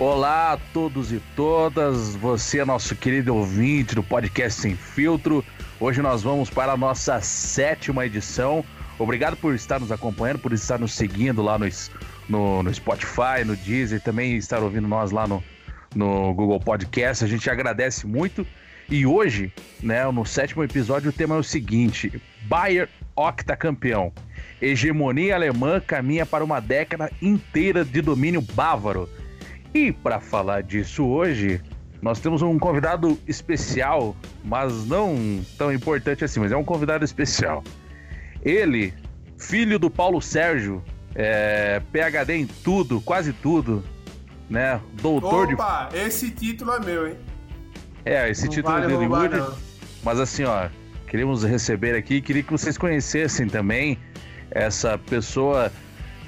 Olá a todos e todas, você é nosso querido ouvinte do podcast Sem Filtro. Hoje nós vamos para a nossa sétima edição. Obrigado por estar nos acompanhando, por estar nos seguindo lá no, no, no Spotify, no Deezer, também estar ouvindo nós lá no, no Google Podcast. A gente agradece muito. E hoje, né, no sétimo episódio, o tema é o seguinte: Bayern octacampeão. Hegemonia alemã caminha para uma década inteira de domínio bávaro. E para falar disso hoje, nós temos um convidado especial, mas não tão importante assim, mas é um convidado especial. Ele, filho do Paulo Sérgio, é, PhD em tudo, quase tudo, né? Doutor Opa, de... esse título é meu, hein? É, esse não título vale é do Hollywood. Mas assim, ó, queríamos receber aqui, queria que vocês conhecessem também essa pessoa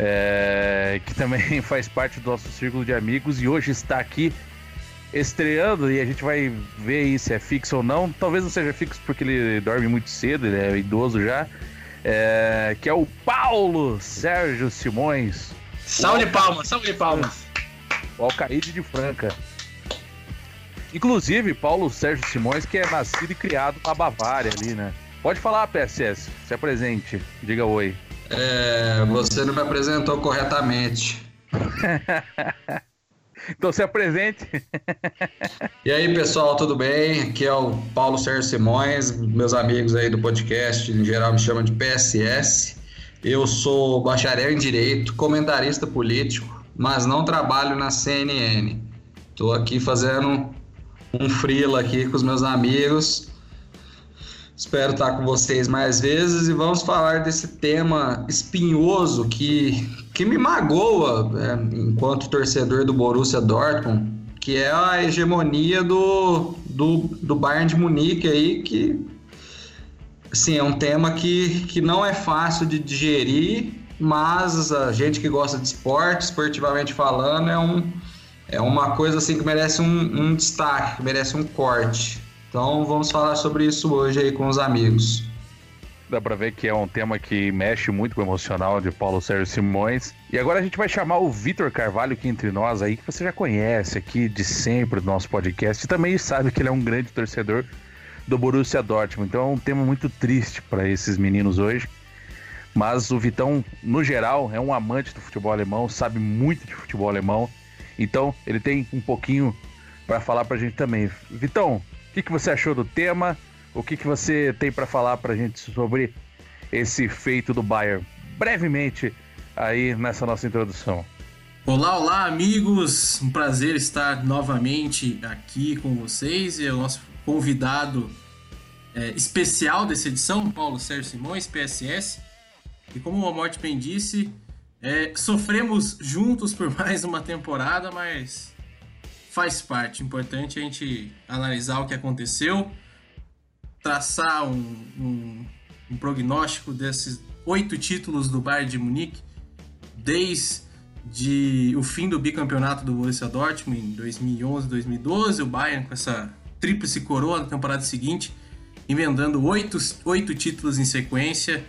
é, que também faz parte do nosso círculo de amigos e hoje está aqui estreando e a gente vai ver aí se é fixo ou não. Talvez não seja fixo porque ele dorme muito cedo, ele é idoso já. É, que é o Paulo Sérgio Simões. Salve palmas, salve palmas. O Alcaide de Franca. Inclusive, Paulo Sérgio Simões, que é nascido e criado na Bavária ali, né? Pode falar, PSS, se apresente, diga oi. É, você não me apresentou corretamente. então se apresente. e aí, pessoal, tudo bem? Aqui é o Paulo Sérgio Simões, meus amigos aí do podcast, em geral me chamam de PSS. Eu sou bacharel em Direito, comentarista político, mas não trabalho na CNN. Estou aqui fazendo um freela aqui com os meus amigos Espero estar com vocês mais vezes e vamos falar desse tema espinhoso que, que me magoa né, enquanto torcedor do Borussia Dortmund, que é a hegemonia do, do, do Bayern de Munique aí, que assim, é um tema que, que não é fácil de digerir, mas a gente que gosta de esporte, esportivamente falando, é, um, é uma coisa assim que merece um, um destaque, que merece um corte. Então vamos falar sobre isso hoje aí com os amigos. Dá pra ver que é um tema que mexe muito com o emocional de Paulo Sérgio Simões. E agora a gente vai chamar o Vitor Carvalho aqui entre nós aí, que você já conhece aqui de sempre do nosso podcast. E também sabe que ele é um grande torcedor do Borussia Dortmund. Então é um tema muito triste para esses meninos hoje. Mas o Vitão, no geral, é um amante do futebol alemão, sabe muito de futebol alemão. Então ele tem um pouquinho para falar pra gente também. Vitão, o que, que você achou do tema? O que, que você tem para falar para a gente sobre esse feito do Bayern? Brevemente aí nessa nossa introdução. Olá, olá, amigos! Um prazer estar novamente aqui com vocês e o nosso convidado é, especial dessa edição, Paulo Sérgio Simões, PSS. E como o Morte bem disse, é, sofremos juntos por mais uma temporada, mas faz parte. Importante a gente analisar o que aconteceu, traçar um, um, um prognóstico desses oito títulos do Bayern de Munique, desde o fim do bicampeonato do Borussia Dortmund em 2011, 2012, o Bayern com essa tríplice coroa na temporada seguinte, emendando oito, oito títulos em sequência,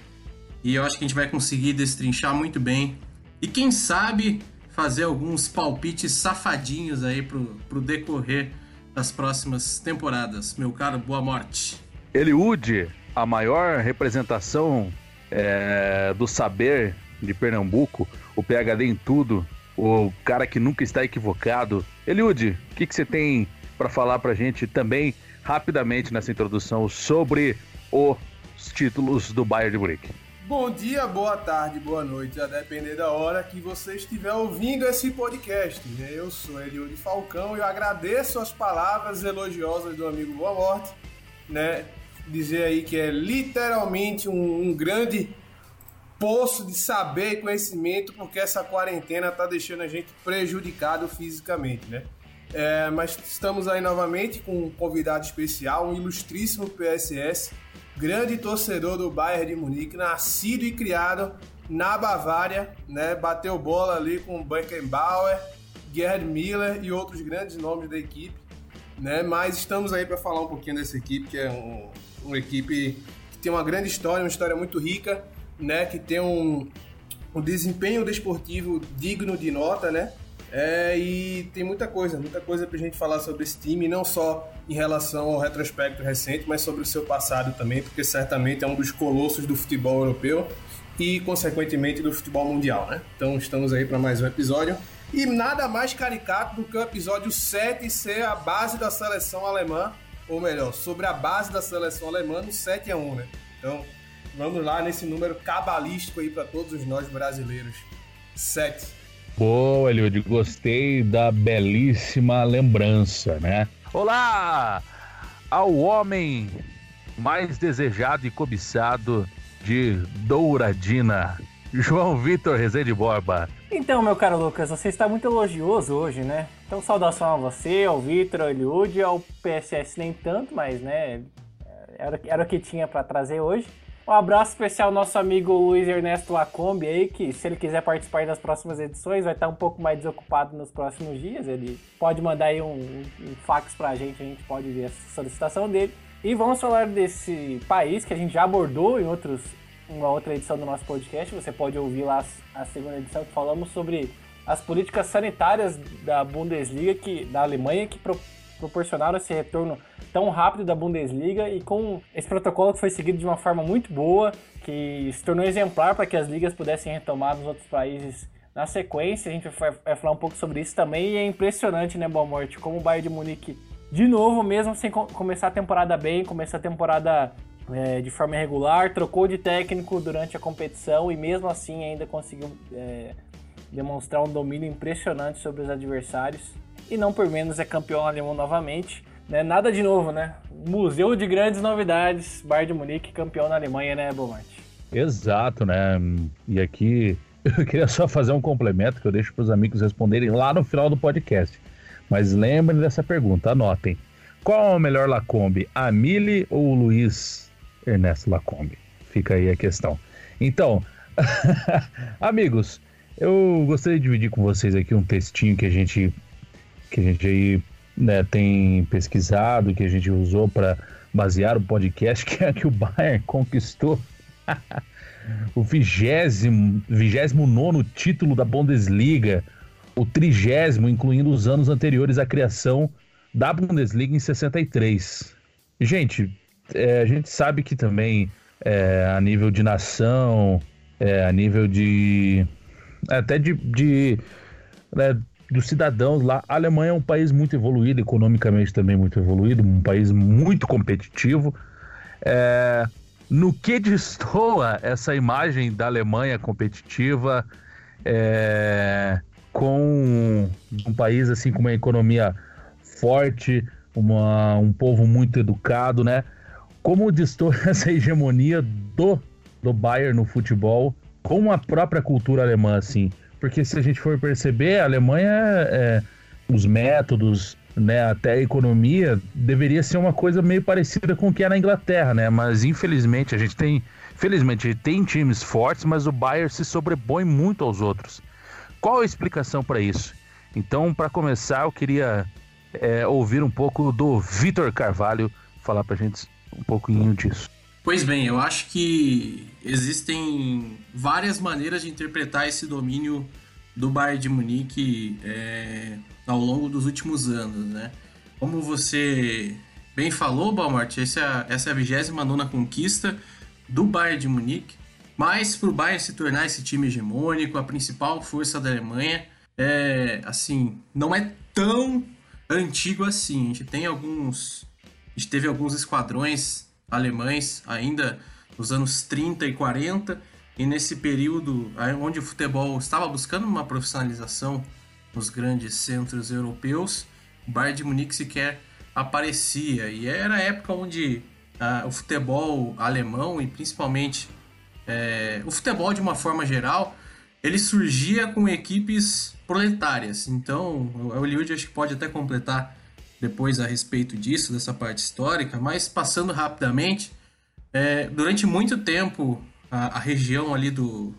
e eu acho que a gente vai conseguir destrinchar muito bem. E quem sabe fazer alguns palpites safadinhos aí pro, pro decorrer das próximas temporadas. Meu caro, boa morte. Eliude, a maior representação é, do saber de Pernambuco, o PHD em tudo, o cara que nunca está equivocado. Eliude, o que, que você tem para falar para gente também, rapidamente nessa introdução, sobre os títulos do Bayern de Munique? Bom dia, boa tarde, boa noite, a depender da hora que você estiver ouvindo esse podcast. Né? Eu sou Eliud Falcão e eu agradeço as palavras elogiosas do amigo Boa Morte, né? Dizer aí que é literalmente um, um grande poço de saber e conhecimento, porque essa quarentena está deixando a gente prejudicado fisicamente, né? É, mas estamos aí novamente com um convidado especial, um ilustríssimo PSS, grande torcedor do Bayern de Munique, nascido e criado na Bavária, né? Bateu bola ali com Beckenbauer, Gerd Miller e outros grandes nomes da equipe, né? Mas estamos aí para falar um pouquinho dessa equipe, que é um, uma equipe que tem uma grande história, uma história muito rica, né? Que tem um, um desempenho desportivo digno de nota, né? É, e tem muita coisa, muita coisa pra gente falar sobre esse time, não só em relação ao retrospecto recente, mas sobre o seu passado também, porque certamente é um dos colossos do futebol europeu e, consequentemente, do futebol mundial, né? Então estamos aí para mais um episódio. E nada mais caricato do que o episódio 7 ser a base da seleção alemã, ou melhor, sobre a base da seleção alemã no 7 a 1, né? Então, vamos lá nesse número cabalístico aí para todos nós brasileiros. 7. Boa, Eliud, gostei da belíssima lembrança, né? Olá! Ao homem mais desejado e cobiçado de Douradina, João Vitor Rezende Borba. Então, meu caro Lucas, você está muito elogioso hoje, né? Então, saudação a você, ao Vitor, ao Eliud, ao PSS nem tanto, mas, né, era, era o que tinha para trazer hoje. Um abraço especial ao nosso amigo Luiz Ernesto Lacombe aí, que se ele quiser participar das próximas edições, vai estar um pouco mais desocupado nos próximos dias. Ele pode mandar aí um, um fax pra gente, a gente pode ver a solicitação dele. E vamos falar desse país que a gente já abordou em outros, uma outra edição do nosso podcast. Você pode ouvir lá a segunda edição que falamos sobre as políticas sanitárias da Bundesliga, que, da Alemanha, que proporcionaram esse retorno tão rápido da Bundesliga e com esse protocolo que foi seguido de uma forma muito boa, que se tornou exemplar para que as ligas pudessem retomar nos outros países na sequência. A gente vai falar um pouco sobre isso também e é impressionante, né, Boa Morte, como o Bayern de Munique, de novo, mesmo sem começar a temporada bem, começar a temporada é, de forma irregular, trocou de técnico durante a competição e mesmo assim ainda conseguiu é, demonstrar um domínio impressionante sobre os adversários. E não por menos é campeão alemão novamente. Né? Nada de novo, né? Museu de grandes novidades, Bayern de Munique, campeão na Alemanha, né, Bomarte? Exato, né? E aqui eu queria só fazer um complemento que eu deixo para os amigos responderem lá no final do podcast. Mas lembrem dessa pergunta, anotem. Qual é o melhor Lacombe, a Mili ou o Luiz Ernesto Lacombe? Fica aí a questão. Então, amigos, eu gostaria de dividir com vocês aqui um textinho que a gente que a gente aí né, tem pesquisado, que a gente usou para basear o podcast, que é que o Bayern conquistou o vigésimo, vigésimo nono título da Bundesliga, o trigésimo, incluindo os anos anteriores à criação da Bundesliga em 63. Gente, é, a gente sabe que também é, a nível de nação, é, a nível de até de, de né, dos cidadãos lá. A Alemanha é um país muito evoluído, economicamente também muito evoluído, um país muito competitivo. É, no que destoa essa imagem da Alemanha competitiva é, com um país assim com uma economia forte, uma, um povo muito educado, né? Como destoa essa hegemonia do, do Bayern no futebol com a própria cultura alemã, assim? Porque se a gente for perceber, a Alemanha, é, os métodos, né, até a economia, deveria ser uma coisa meio parecida com o que é na Inglaterra, né? Mas infelizmente a gente tem, felizmente tem times fortes, mas o Bayern se sobrepõe muito aos outros. Qual a explicação para isso? Então, para começar, eu queria é, ouvir um pouco do Vitor Carvalho falar para a gente um pouquinho disso. Pois bem, eu acho que existem várias maneiras de interpretar esse domínio do Bayern de Munique é, ao longo dos últimos anos, né? Como você bem falou, Balmart, essa, essa é a 29 conquista do Bayern de Munique, mas para o Bayern se tornar esse time hegemônico, a principal força da Alemanha, é, assim, não é tão antigo assim. A gente tem alguns, a gente teve alguns esquadrões alemães ainda nos anos 30 e 40, e nesse período onde o futebol estava buscando uma profissionalização nos grandes centros europeus, o Bayern de Munique sequer aparecia. E era a época onde ah, o futebol alemão e principalmente é, o futebol de uma forma geral, ele surgia com equipes proletárias. Então, o Eliud acho que pode até completar depois a respeito disso, dessa parte histórica, mas passando rapidamente, é, durante muito tempo a, a, região ali do,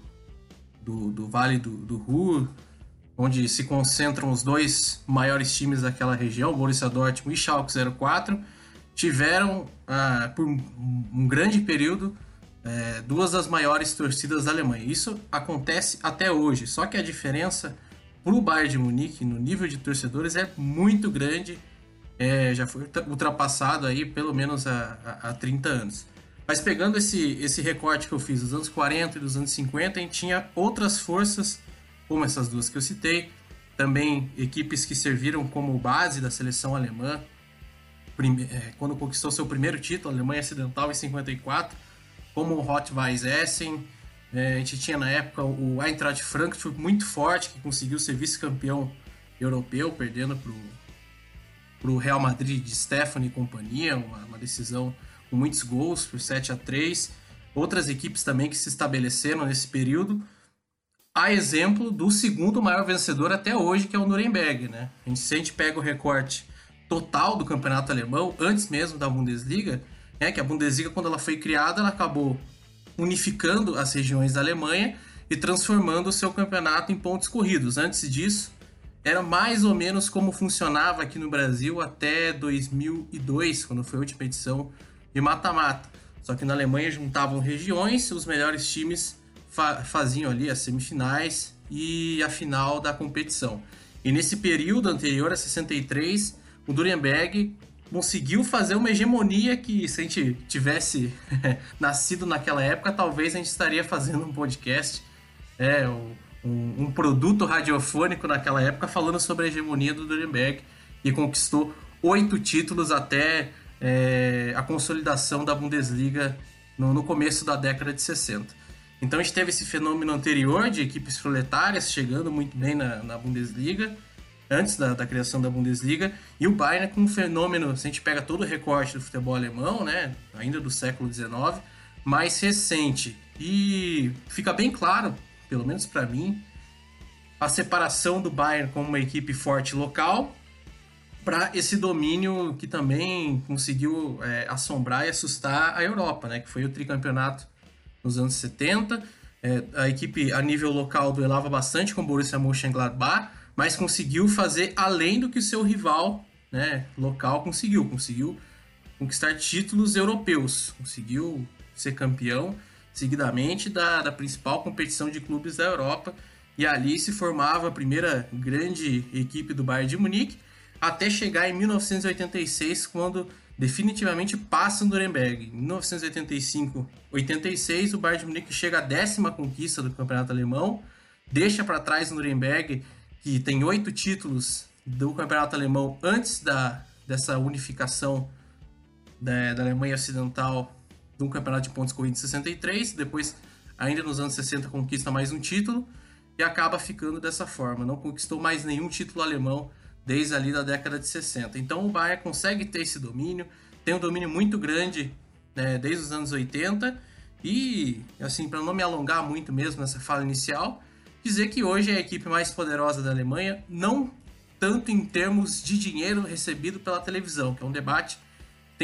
do, do Vale do, do Ruhr, onde se concentram os dois maiores times daquela região, Borussia Dortmund e Schalke 04, tiveram ah, por um grande período é, duas das maiores torcidas da Alemanha. Isso acontece até hoje, só que a diferença para o Bayern de Munique, no nível de torcedores, é muito grande. É, já foi ultrapassado aí pelo menos há, há, há 30 anos. Mas pegando esse, esse recorte que eu fiz dos anos 40 e dos anos 50, a gente tinha outras forças, como essas duas que eu citei, também equipes que serviram como base da seleção alemã, é, quando conquistou seu primeiro título, Alemanha Ocidental em 54, como o Rot-Weiss Essen, é, a gente tinha na época o Eintracht Frankfurt muito forte, que conseguiu ser vice-campeão europeu, perdendo para o Real Madrid de Stefano e companhia, uma, uma, decisão com muitos gols, por 7 a 3 Outras equipes também que se estabeleceram nesse período, a exemplo do segundo maior vencedor até hoje, que é o Nuremberg. Né? A gente, se a gente pega o recorte total do campeonato alemão, antes mesmo da Bundesliga, é que a Bundesliga, quando ela foi criada, ela acabou unificando as regiões da Alemanha e transformando o seu campeonato em pontos corridos. Antes disso, era mais ou menos como funcionava aqui no Brasil até 2002, quando foi a última edição de mata-mata. Só que na Alemanha juntavam regiões, os melhores times fa faziam ali as semifinais e a final da competição. E nesse período anterior a 63, o Nuremberg conseguiu fazer uma hegemonia que, se a gente tivesse nascido naquela época, talvez a gente estaria fazendo um podcast, é, um, um, produto radiofônico naquela época, falando sobre a hegemonia do Nuremberg, e conquistou oito títulos até é, a consolidação da Bundesliga no, no começo da década de 60. Então a gente teve esse fenômeno anterior de equipes proletárias chegando muito bem na, na Bundesliga, antes da, da, criação da Bundesliga, e o Bayern com um fenômeno, se a gente pega todo o recorte do futebol alemão, né, ainda do século XIX, mais recente. E fica bem claro, pelo menos para mim, a separação do Bayern como uma equipe forte local para esse domínio que também conseguiu é, assombrar e assustar a Europa, né, que foi o tricampeonato nos anos 70. É, a equipe a nível local duelava bastante com o Borussia Mönchengladbach, mas conseguiu fazer além do que o seu rival né, local conseguiu. Conseguiu conquistar títulos europeus, conseguiu ser campeão seguidamente da, da principal competição de clubes da Europa. E ali se formava a primeira grande equipe do Bayern de Munique, até chegar em 1986, quando definitivamente passa o Nuremberg. Em 1985-86, o Bayern de Munique chega à décima conquista do campeonato alemão, deixa para trás o Nuremberg que tem oito títulos do campeonato alemão antes da, dessa unificação da, da Alemanha Ocidental um campeonato de pontos corridos em 63, depois, ainda nos anos 60, conquista mais um título e acaba ficando dessa forma. Não conquistou mais nenhum título alemão desde ali da década de 60. Então o Bayern consegue ter esse domínio, tem um domínio muito grande né, desde os anos 80 e, assim, para não me alongar muito mesmo nessa fala inicial, dizer que hoje é a equipe mais poderosa da Alemanha, não tanto em termos de dinheiro recebido pela televisão, que é um debate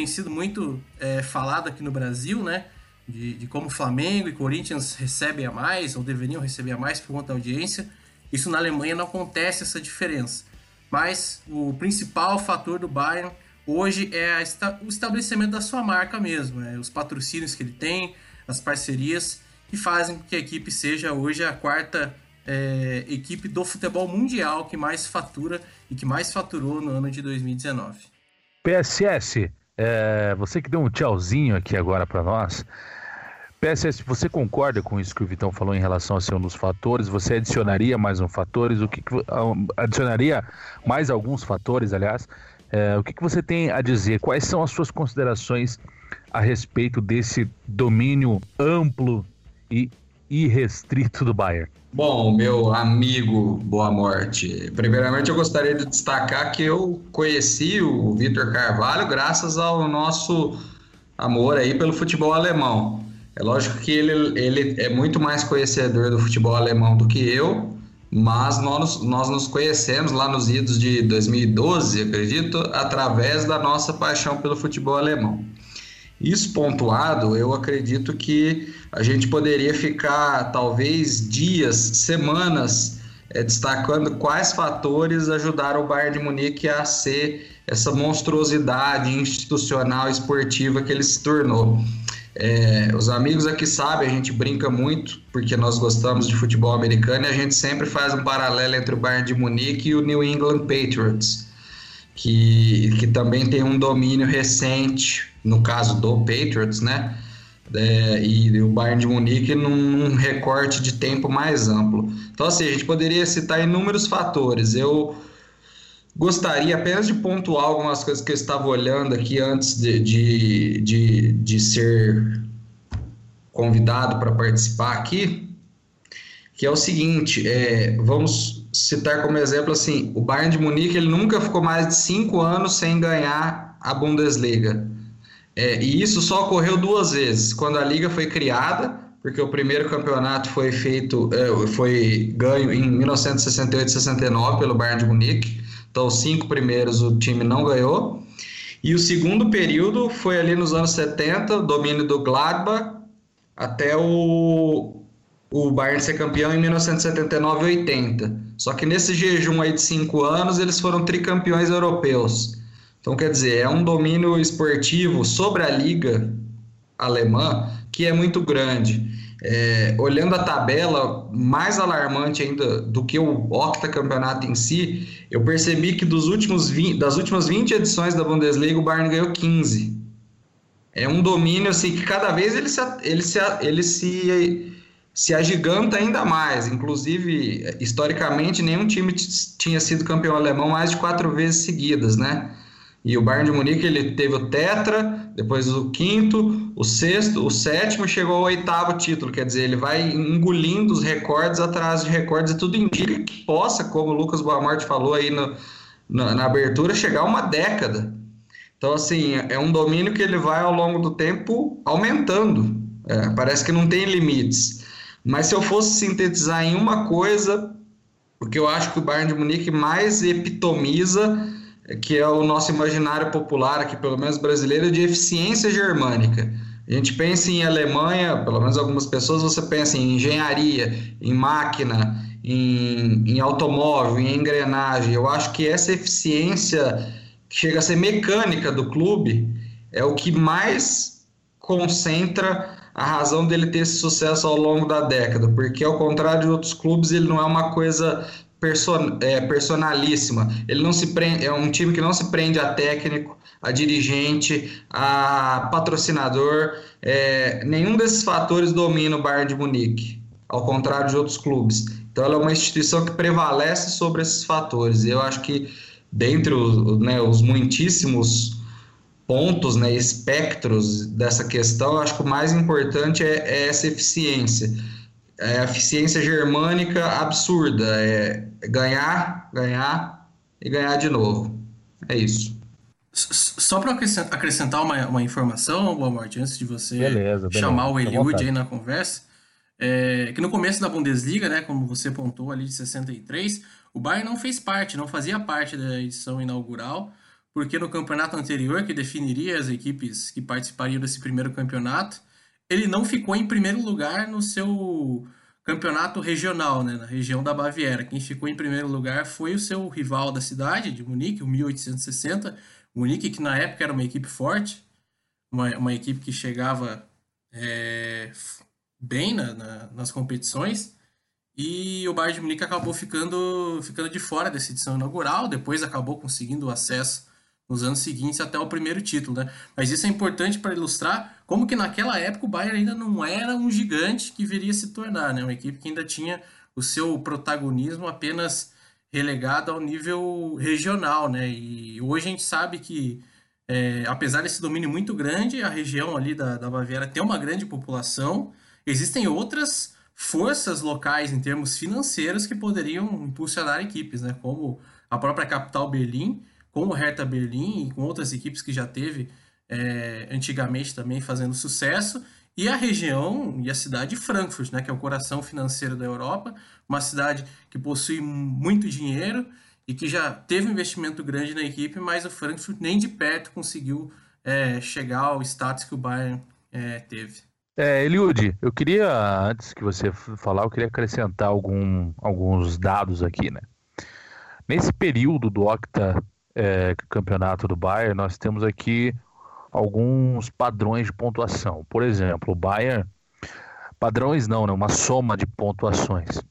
tem sido muito é, falado aqui no Brasil, né? De, de, como Flamengo e Corinthians recebem a mais, ou deveriam receber a mais por conta da audiência. Isso na Alemanha não acontece essa diferença. Mas o principal fator do Bayern hoje é a, o estabelecimento da sua marca mesmo, né? os patrocínios que ele tem, as parcerias que fazem com que a equipe seja hoje a quarta é, equipe do futebol mundial que mais fatura e que mais faturou no ano de 2019. PSS, é, você que deu um tchauzinho aqui agora para nós. PSS, você concorda com isso que o Vitão falou em relação a ser um dos fatores? Você adicionaria mais um fatores? O que, que adicionaria mais alguns fatores, aliás? É, o que, que você tem a dizer? Quais são as suas considerações a respeito desse domínio amplo e irrestrito do Bayern? Bom, meu amigo Boa Morte, primeiramente eu gostaria de destacar que eu conheci o Vitor Carvalho graças ao nosso amor aí pelo futebol alemão. É lógico que ele, ele é muito mais conhecedor do futebol alemão do que eu, mas nós, nós nos conhecemos lá nos idos de 2012, acredito, através da nossa paixão pelo futebol alemão. Isso pontuado, eu acredito que a gente poderia ficar talvez dias, semanas é, destacando quais fatores ajudaram o Bayern de Munique a ser essa monstruosidade institucional esportiva que ele se tornou. É, os amigos aqui sabem, a gente brinca muito, porque nós gostamos de futebol americano e a gente sempre faz um paralelo entre o Bayern de Munique e o New England Patriots, que, que também tem um domínio recente, no caso do Patriots, né? É, e o Bayern de Munique num, recorte de tempo mais amplo. Então, assim, a gente poderia citar inúmeros fatores. Eu gostaria apenas de pontuar algumas coisas que eu estava olhando aqui antes de, de, de, de ser convidado para participar aqui, que é o seguinte, é, vamos citar como exemplo assim, o Bayern de Munique ele nunca ficou mais de cinco anos sem ganhar a Bundesliga. É, e isso só ocorreu duas vezes, quando a liga foi criada, porque o primeiro campeonato foi feito, é, foi ganho em 1968-69 pelo Bayern de Munique, então, os cinco primeiros o time não ganhou. E o segundo período foi ali nos anos 70, domínio do Gladbach, até o, o Bayern ser campeão em 1979 e 80. Só que nesse jejum aí de cinco anos, eles foram tricampeões europeus. Então, quer dizer, é um domínio esportivo sobre a liga alemã que é muito grande. É, olhando a tabela, mais alarmante ainda do que o octacampeonato em si, eu percebi que dos últimos 20, das últimas 20 edições da Bundesliga, o Bayern ganhou 15. É um domínio assim que cada vez ele se, ele se, ele se, se agiganta ainda mais. Inclusive, historicamente, nenhum time tinha sido campeão alemão mais de quatro vezes seguidas, né? E o Bayern de Munique ele teve o tetra, depois o quinto, o sexto, o sétimo, chegou ao oitavo título. Quer dizer, ele vai engolindo os recordes atrás de recordes e tudo indica que possa, como o Lucas Boamorte falou aí no, na, na abertura, chegar uma década. Então, assim, é um domínio que ele vai ao longo do tempo aumentando. É, parece que não tem limites. Mas se eu fosse sintetizar em uma coisa, o que eu acho que o Bayern de Munique mais epitomiza que é o nosso imaginário popular aqui, pelo menos brasileiro, de eficiência germânica. A gente pensa em Alemanha, pelo menos algumas pessoas, você pensa em engenharia, em máquina, em, em automóvel, em engrenagem. Eu acho que essa eficiência que chega a ser mecânica do clube é o que mais concentra a razão dele ter esse sucesso ao longo da década, porque ao contrário de outros clubes, ele não é uma coisa person, é, personalíssima. Ele não se prende, é um time que não se prende a técnico, a dirigente, a patrocinador. É, nenhum desses fatores domina o Bayern de Munique, ao contrário de outros clubes. Então, ela é uma instituição que prevalece sobre esses fatores. Eu acho que, dentre os, né, os muitíssimos pontos, né, espectros dessa questão, eu acho que o mais importante é, é essa eficiência é eficiência germânica absurda. É ganhar, ganhar e ganhar de novo. É isso. Só para acrescentar uma, uma informação, Boa Morte, antes de você beleza, beleza. chamar o Eliud aí na conversa, é, que no começo da Bundesliga, né, como você pontou ali de 63, o Bayern não fez parte, não fazia parte da edição inaugural, porque no campeonato anterior, que definiria as equipes que participariam desse primeiro campeonato, ele não ficou em primeiro lugar no seu campeonato regional, né, na região da Baviera. Quem ficou em primeiro lugar foi o seu rival da cidade, de Munique, o 1860. Munique, que na época era uma equipe forte, uma, uma equipe que chegava é, bem na, na, nas competições. E o Bayern de Munique acabou ficando, ficando de fora dessa edição inaugural, depois acabou conseguindo acesso nos anos seguintes até o primeiro título, né? Mas isso é importante para ilustrar como que naquela época o Bayern ainda não era um gigante que viria a se tornar, né? Uma equipe que ainda tinha o seu protagonismo apenas relegado ao nível regional, né? E hoje a gente sabe que, é, apesar desse domínio muito grande, a região ali da, da Baviera tem uma grande população, existem outras forças locais em termos financeiros que poderiam impulsionar equipes, né? Como a própria capital Berlim, com o Hertha Berlim e com outras equipes que já teve é, antigamente também fazendo sucesso, e a região e a cidade de Frankfurt, né, que é o coração financeiro da Europa, uma cidade que possui muito dinheiro e que já teve um investimento grande na equipe, mas o Frankfurt nem de perto conseguiu é, chegar ao status que o Bayern é, teve. É, Eliud, eu queria, antes que você falar, eu queria acrescentar algum, alguns dados aqui, né? Nesse período do Octa é, campeonato do Bayern, nós temos aqui alguns padrões de pontuação. Por exemplo, o Bayern, padrões não, né? uma soma de pontuações.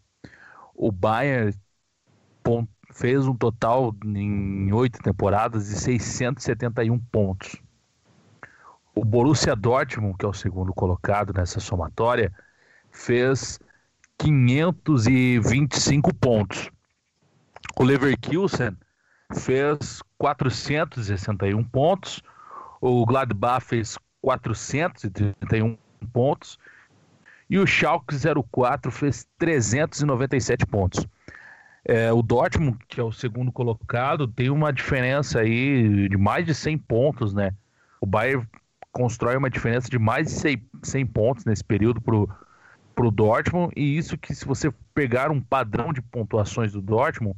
O Bayern fez um total em oito temporadas de 671 pontos. O Borussia Dortmund, que é o segundo colocado nessa somatória, fez 525 pontos. O Leverkusen fez 461 pontos. O Gladbach fez 431 pontos. E o Schalke 04 fez 397 pontos. É, o Dortmund, que é o segundo colocado, tem uma diferença aí de mais de 100 pontos, né? O Bayern constrói uma diferença de mais de 100, 100 pontos nesse período pro, pro Dortmund, e isso que se você pegar um padrão de pontuações do Dortmund,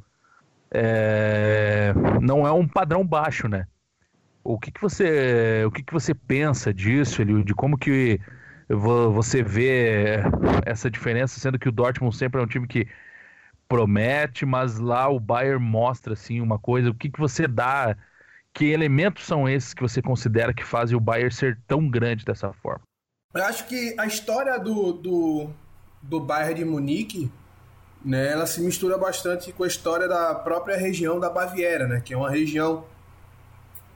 é, não é um padrão baixo, né? O que, que você o que, que você pensa disso, Elio, de como que você vê essa diferença, sendo que o Dortmund sempre é um time que promete, mas lá o Bayern mostra assim uma coisa. O que, que você dá? Que elementos são esses que você considera que fazem o Bayern ser tão grande dessa forma? Eu acho que a história do, do, do Bayern de Munique, né, ela se mistura bastante com a história da própria região da Baviera, né, que é uma região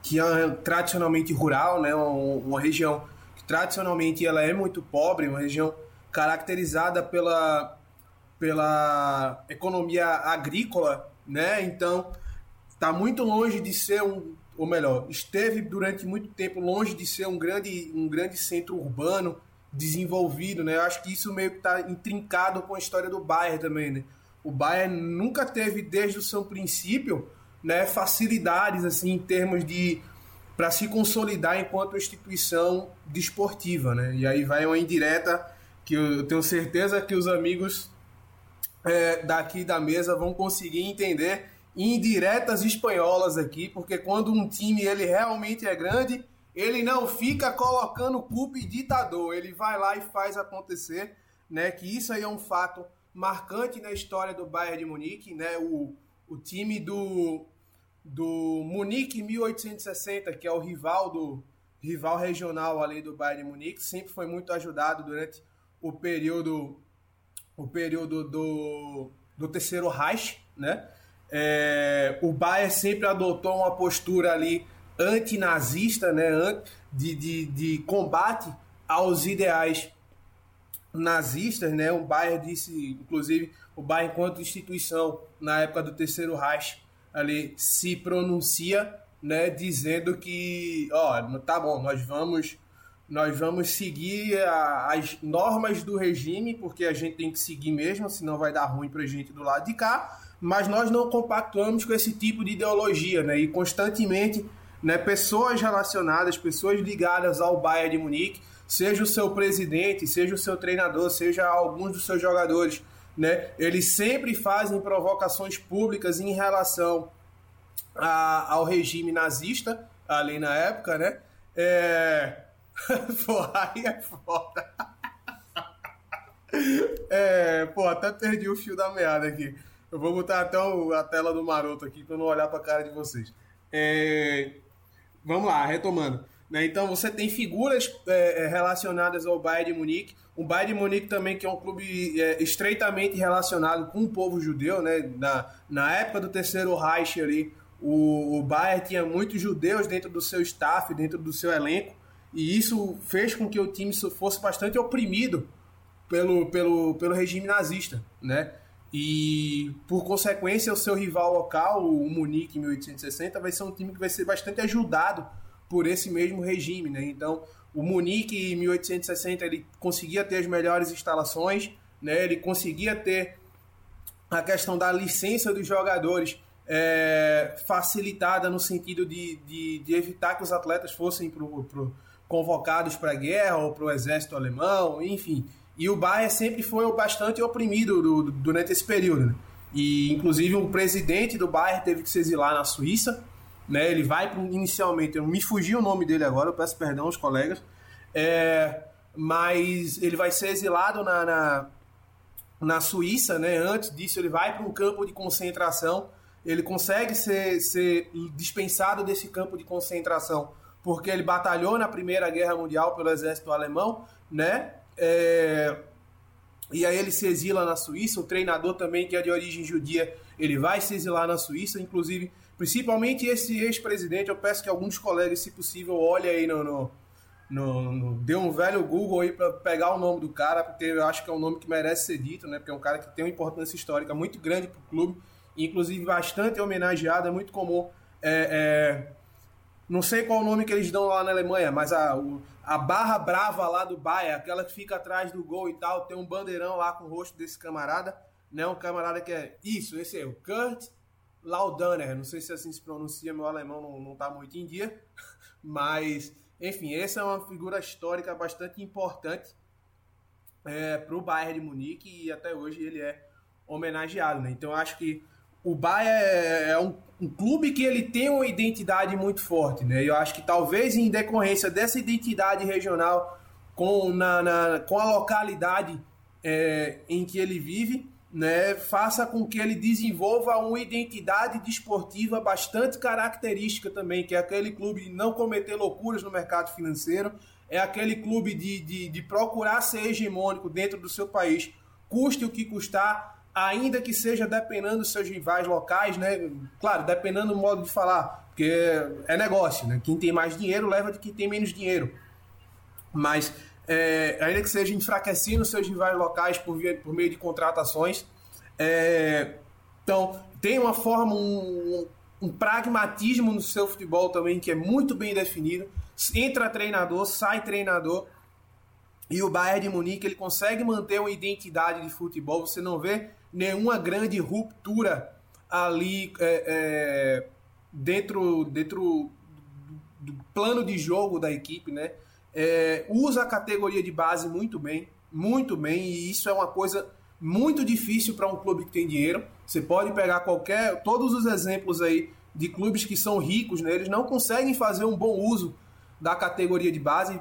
que é tradicionalmente rural, né, uma, região que tradicionalmente ela é muito pobre, uma região caracterizada pela, pela economia agrícola, né? Então, está muito longe de ser um, ou melhor, esteve durante muito tempo longe de ser um grande, um grande centro urbano desenvolvido, né? Eu acho que isso meio que está intrincado com a história do Bayern também, né? O Bayern nunca teve desde o seu princípio, né, facilidades assim em termos de para se consolidar enquanto instituição desportiva, né? E aí vai uma indireta que eu tenho certeza que os amigos é, daqui da mesa vão conseguir entender indiretas espanholas aqui, porque quando um time ele realmente é grande, ele não fica colocando culpa e ditador, ele vai lá e faz acontecer, né? Que isso aí é um fato marcante na história do Bayern de Munique, né? O, o time do do Munique 1860, que é o rival do rival regional ali do Bayern de Munique, sempre foi muito ajudado durante o período o período do, do terceiro Reich, né? É, o Bayern sempre adotou uma postura ali antinazista, né? De, de, de combate aos ideais nazistas, né? O Bayern disse, inclusive, o Bayern enquanto instituição na época do terceiro Reich ali se pronuncia, né? Dizendo que, ó, tá bom, nós vamos nós vamos seguir a, as normas do regime, porque a gente tem que seguir mesmo, senão vai dar ruim para gente do lado de cá, mas nós não compactuamos com esse tipo de ideologia, né? E constantemente, né, pessoas relacionadas, pessoas ligadas ao Bayern de Munique, seja o seu presidente, seja o seu treinador, seja alguns dos seus jogadores, né? Eles sempre fazem provocações públicas em relação a, ao regime nazista, ali na época, né? É, aí é foda. é, pô, até perdi o fio da meada aqui. Eu vou botar até o, a tela do maroto aqui para não olhar para a cara de vocês. É, vamos lá, retomando. Né, então você tem figuras é, é, relacionadas ao Bayern de Munique. O Bayern de Munique também, que é um clube é, estreitamente relacionado com o povo judeu. Né? Na, na época do terceiro Reich ali, o, o Bayern tinha muitos judeus dentro do seu staff, dentro do seu elenco. E isso fez com que o time fosse bastante oprimido pelo, pelo, pelo regime nazista, né? E, por consequência, o seu rival local, o Munique, em 1860, vai ser um time que vai ser bastante ajudado por esse mesmo regime, né? Então, o Munique, em 1860, ele conseguia ter as melhores instalações, né? Ele conseguia ter a questão da licença dos jogadores é, facilitada no sentido de, de, de, evitar que os atletas fossem pro, pro convocados para a guerra ou para o exército alemão, enfim. E o Bayern sempre foi bastante oprimido do, do, durante esse período. Né? E, inclusive, o presidente do Bayern teve que se exilar na Suíça. Né? Ele vai, inicialmente, me fugi o nome dele agora, eu peço perdão aos colegas. É, mas ele vai ser exilado na, na, na Suíça. Né? Antes disso, ele vai para um campo de concentração. Ele consegue ser, ser dispensado desse campo de concentração porque ele batalhou na Primeira Guerra Mundial pelo exército alemão, né? É... E aí ele se exila na Suíça, o treinador também, que é de origem judia, ele vai se exilar na Suíça, inclusive, principalmente esse ex-presidente, eu peço que alguns colegas, se possível, olhem aí no, no, no, no dê um velho Google aí para pegar o nome do cara, porque eu acho que é um nome que merece ser dito, né? Porque é um cara que tem uma importância histórica muito grande para o clube, inclusive bastante homenageado, é muito comum. É, é, não sei qual o nome que eles dão lá na Alemanha, mas a, o, a barra brava lá do Bayern, aquela que fica atrás do gol e tal, tem um bandeirão lá com o rosto desse camarada, né? Um camarada que é isso, esse é o Kurt Laudaner, não sei se assim se pronuncia, meu alemão não, não tá muito em dia, mas enfim, essa é uma figura histórica bastante importante é, para o Bayern de Munique e até hoje ele é homenageado, né? Então acho que o Bayern é, é um, um, clube que ele tem uma identidade muito forte, né? Eu acho que talvez em decorrência dessa identidade regional com, na, na com a localidade é, em que ele vive, né, faça com que ele desenvolva uma identidade desportiva bastante característica também, que é aquele clube de não cometer loucuras no mercado financeiro, é aquele clube de, de, de procurar ser hegemônico dentro do seu país, custe o que custar, ainda que seja dependendo dos seus rivais locais, né? Claro, dependendo do modo de falar, porque é negócio, né? Quem tem mais dinheiro leva de quem tem menos dinheiro. Mas, é, ainda que seja enfraquecendo seus rivais locais por, via, por meio de contratações, é, então, tem uma forma, um, um pragmatismo no seu futebol também que é muito bem definido. Entra treinador, sai treinador. E o Bayern de Munique ele consegue manter uma identidade de futebol. Você não vê nenhuma grande ruptura ali é, é, dentro, dentro do plano de jogo da equipe, né? É, usa a categoria de base muito bem, muito bem, e isso é uma coisa muito difícil para um clube que tem dinheiro. Você pode pegar qualquer, todos os exemplos aí de clubes que são ricos, né? Eles não conseguem fazer um bom uso da categoria de base.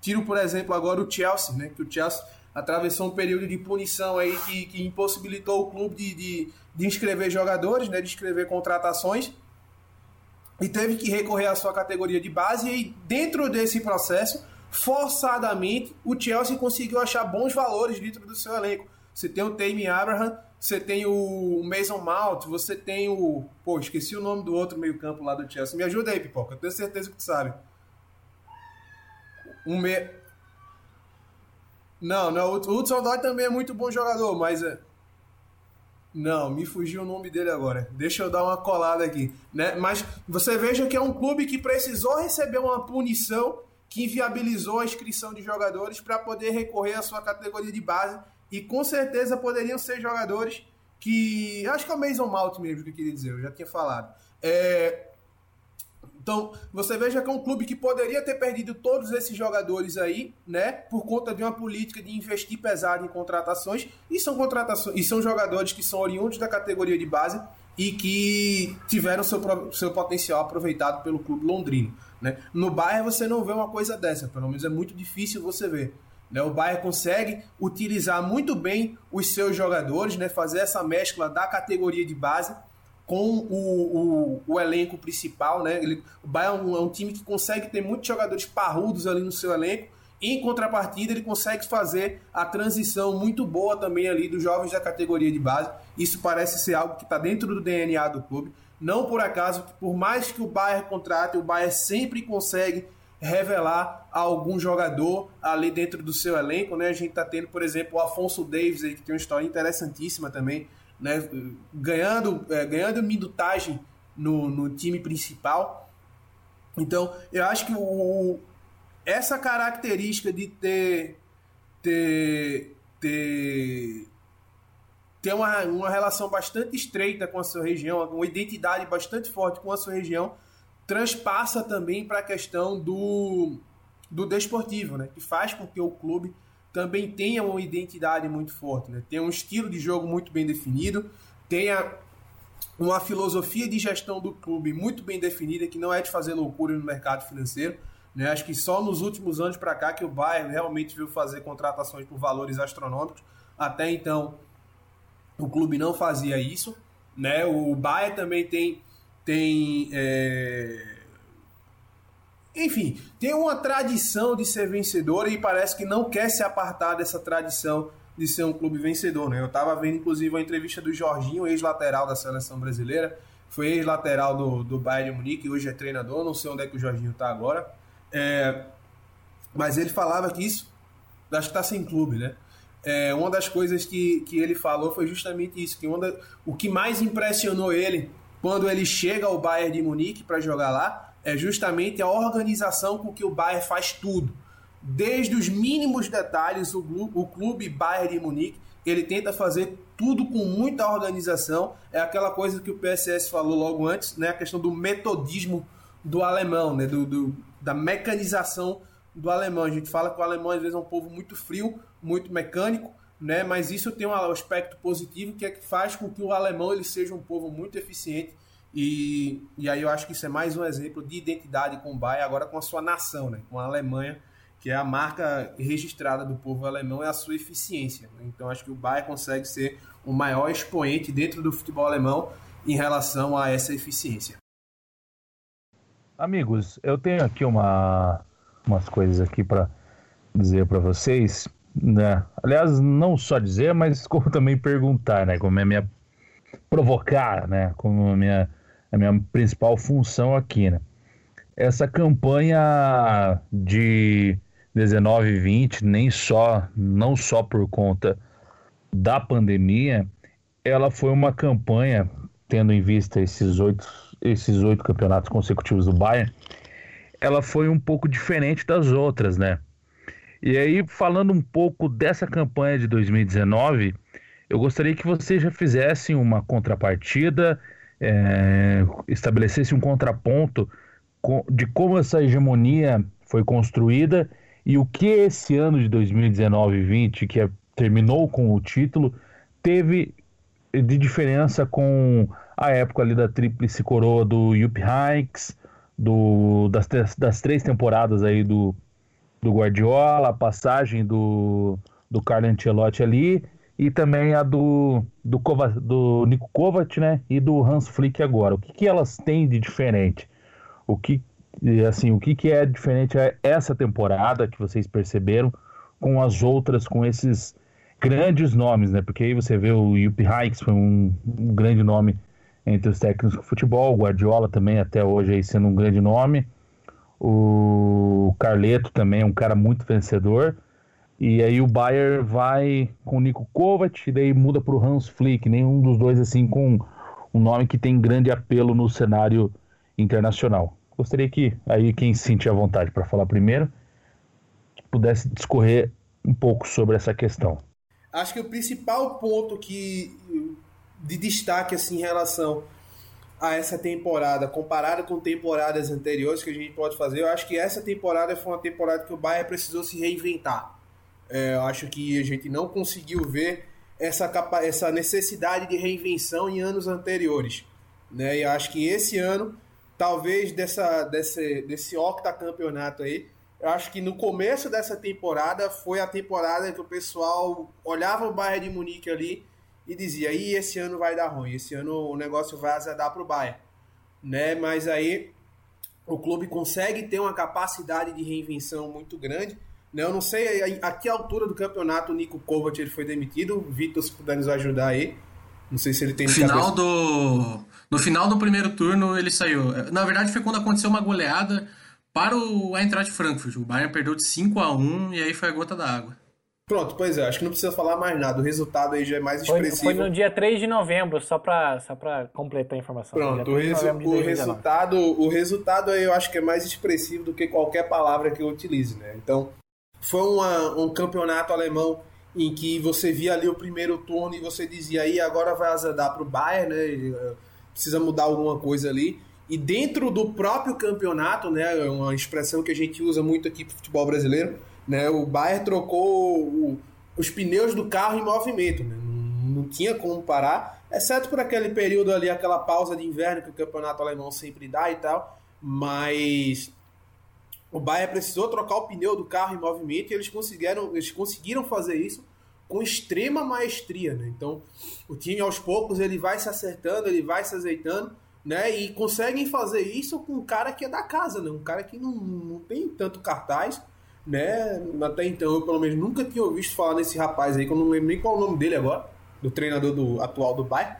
Tiro, por exemplo, agora o Chelsea, né? Que o Chelsea atravessou um período de punição aí que, que impossibilitou o clube de, de, de, inscrever jogadores, né, de inscrever contratações, e teve que recorrer à sua categoria de base, e dentro desse processo, forçadamente, o Chelsea conseguiu achar bons valores dentro do seu elenco. Você tem o Tammy Abraham, você tem o Mason Mount, você tem o... Pô, esqueci o nome do outro meio campo lá do Chelsea. Me ajuda aí, Pipoca, eu tenho certeza que tu sabe. Um me... Não, não, o Hudson Odoi também é muito bom jogador, mas. É... Não, me fugiu o nome dele agora. Deixa eu dar uma colada aqui. Né? Mas você veja que é um clube que precisou receber uma punição que inviabilizou a inscrição de jogadores para poder recorrer à sua categoria de base. E com certeza poderiam ser jogadores que. Acho que é o Mason Malt mesmo que eu queria dizer, eu já tinha falado. É, então, você veja que é um clube que poderia ter perdido todos esses jogadores aí, né, por conta de uma política de investir pesado em contratações, e são contratações e são jogadores que são oriundos da categoria de base e que tiveram seu, seu potencial aproveitado pelo clube londrino, né? No Bayern você não vê uma coisa dessa, pelo menos é muito difícil você ver. Né? O Bayern consegue utilizar muito bem os seus jogadores, né, fazer essa mescla da categoria de base com o, o, o, elenco principal, né? Ele, o Bayern é um, é um, time que consegue ter muitos jogadores parrudos ali no seu elenco. Em contrapartida, ele consegue fazer a transição muito boa também ali dos jovens da categoria de base. Isso parece ser algo que está dentro do DNA do clube. Não por acaso, por mais que o Bayern contrate, o Bayern sempre consegue revelar algum jogador ali dentro do seu elenco, né? A gente está tendo, por exemplo, o Afonso Davis aí, que tem uma história interessantíssima também né, ganhando, é, ganhando minutagem no, no time principal. Então, eu acho que o, essa característica de ter, ter, ter, ter uma, uma relação bastante estreita com a sua região, uma identidade bastante forte com a sua região, transpassa também para a questão do, do desportivo, né? que faz com que o clube também tenha uma identidade muito forte, né? tenha um estilo de jogo muito bem definido, tenha uma filosofia de gestão do clube muito bem definida, que não é de fazer loucura no mercado financeiro. Né? Acho que só nos últimos anos para cá que o Bayern realmente viu fazer contratações por valores astronômicos. Até então, o clube não fazia isso. Né? O Bayern também tem, tem é enfim, tem uma tradição de ser vencedor e parece que não quer se apartar dessa tradição de ser um clube vencedor, né? Eu estava vendo, inclusive, uma entrevista do Jorginho, ex-lateral da seleção brasileira, foi ex-lateral do, do Bayern de Munique, hoje é treinador, não sei onde é que o Jorginho está agora, é, mas ele falava que isso, acho que está sem clube, né? É, uma das coisas que, que ele falou foi justamente isso, que o que mais impressionou ele quando ele chega ao Bayern de Munique para jogar lá é justamente a organização com que o Bayern faz tudo. Desde os mínimos detalhes, o, o clube Bayern de Munique, ele tenta fazer tudo com muita organização. É aquela coisa que o PSS falou logo antes, né? a questão do metodismo do alemão, né? do, do da mecanização do alemão. A gente fala que o alemão às vezes é um povo muito frio, muito mecânico, né? mas isso tem um aspecto positivo que é que faz com que o alemão ele seja um povo muito eficiente e, e aí eu acho que isso é mais um exemplo de identidade com o Bayern, agora com a sua nação, né? com a Alemanha, que é a marca registrada do povo alemão, é a sua eficiência. Né? Então acho que o Bayern consegue ser o maior expoente dentro do futebol alemão em relação a essa eficiência. Amigos, eu tenho aqui uma, umas coisas aqui para dizer para vocês, né? Aliás, não só dizer, mas como também perguntar, né? Como é minha provocar, né? Como a minha a minha principal função aqui, né? Essa campanha de 19 e 20, nem só, não só por conta da pandemia, ela foi uma campanha, tendo em vista esses oito, esses oito campeonatos consecutivos do Bayern, ela foi um pouco diferente das outras, né? E aí, falando um pouco dessa campanha de 2019, eu gostaria que vocês já fizessem uma contrapartida é, estabelecesse um contraponto de como essa hegemonia foi construída e o que esse ano de 2019 e 20, que é, terminou com o título, teve de diferença com a época ali da tríplice coroa do Jupp Heynckes, do, das, das três temporadas aí do, do Guardiola, a passagem do, do Carlo Ancelotti ali e também a do, do, Kovac, do Nico Kovac, né? E do Hans Flick agora. O que, que elas têm de diferente? O que, assim, o que, que é diferente é essa temporada que vocês perceberam com as outras, com esses grandes nomes, né? Porque aí você vê o Jupp Heynckes foi um, um grande nome entre os técnicos de futebol, o Guardiola também até hoje aí sendo um grande nome, o Carleto também é um cara muito vencedor, e aí o Bayern vai com o Nico Kovac, e daí muda para o Hans Flick, nenhum dos dois assim com um nome que tem grande apelo no cenário internacional. Gostaria que aí quem se sentir à vontade para falar primeiro pudesse discorrer um pouco sobre essa questão. Acho que o principal ponto que de destaque assim em relação a essa temporada, comparada com temporadas anteriores que a gente pode fazer, eu acho que essa temporada foi uma temporada que o Bayern precisou se reinventar. É, eu acho que a gente não conseguiu ver essa, capa essa necessidade de reinvenção em anos anteriores. Né? E acho que esse ano, talvez dessa, desse, desse octacampeonato aí, eu acho que no começo dessa temporada foi a temporada que o pessoal olhava o Bayern de Munique ali e dizia, e esse ano vai dar ruim, esse ano o negócio vai azedar para o Bayern. Né? Mas aí o clube consegue ter uma capacidade de reinvenção muito grande? Eu não sei a, a que altura do campeonato o Nico Kovac ele foi demitido. Vitor, se puder nos ajudar aí. Não sei se ele tem. Final do... No final do primeiro turno ele saiu. Na verdade foi quando aconteceu uma goleada para o Eintracht Frankfurt. O Bayern perdeu de 5 a 1 e aí foi a gota da água. Pronto, pois é, acho que não precisa falar mais nada. O resultado aí já é mais expressivo. Foi, foi no dia 3 de novembro, só para só pra completar a informação. Pronto, o, resu o resultado, o resultado aí eu acho que é mais expressivo do que qualquer palavra que eu utilize, né? Então, foi uma, um campeonato alemão em que você via ali o primeiro turno e você dizia aí agora vai azedar para o Bayern, né? Eh, precisa mudar alguma coisa ali. E dentro do próprio campeonato, né, é uma expressão que a gente usa muito aqui para futebol brasileiro, né, o Bayern trocou o, os pneus do carro em movimento, né, não, não tinha como parar, exceto por aquele período ali, aquela pausa de inverno que o campeonato alemão sempre dá e tal, mas o Bayern precisou trocar o pneu do carro em movimento e eles conseguiram, eles conseguiram fazer isso com extrema maestria. Né? Então, o time aos poucos ele vai se acertando, ele vai se azeitando, né? E conseguem fazer isso com um cara que é da casa, né? Um cara que não, não tem tanto cartaz, né? Até então eu pelo menos nunca tinha visto falar nesse rapaz aí, que eu não lembro nem qual é o nome dele agora, do treinador do atual do Bayern.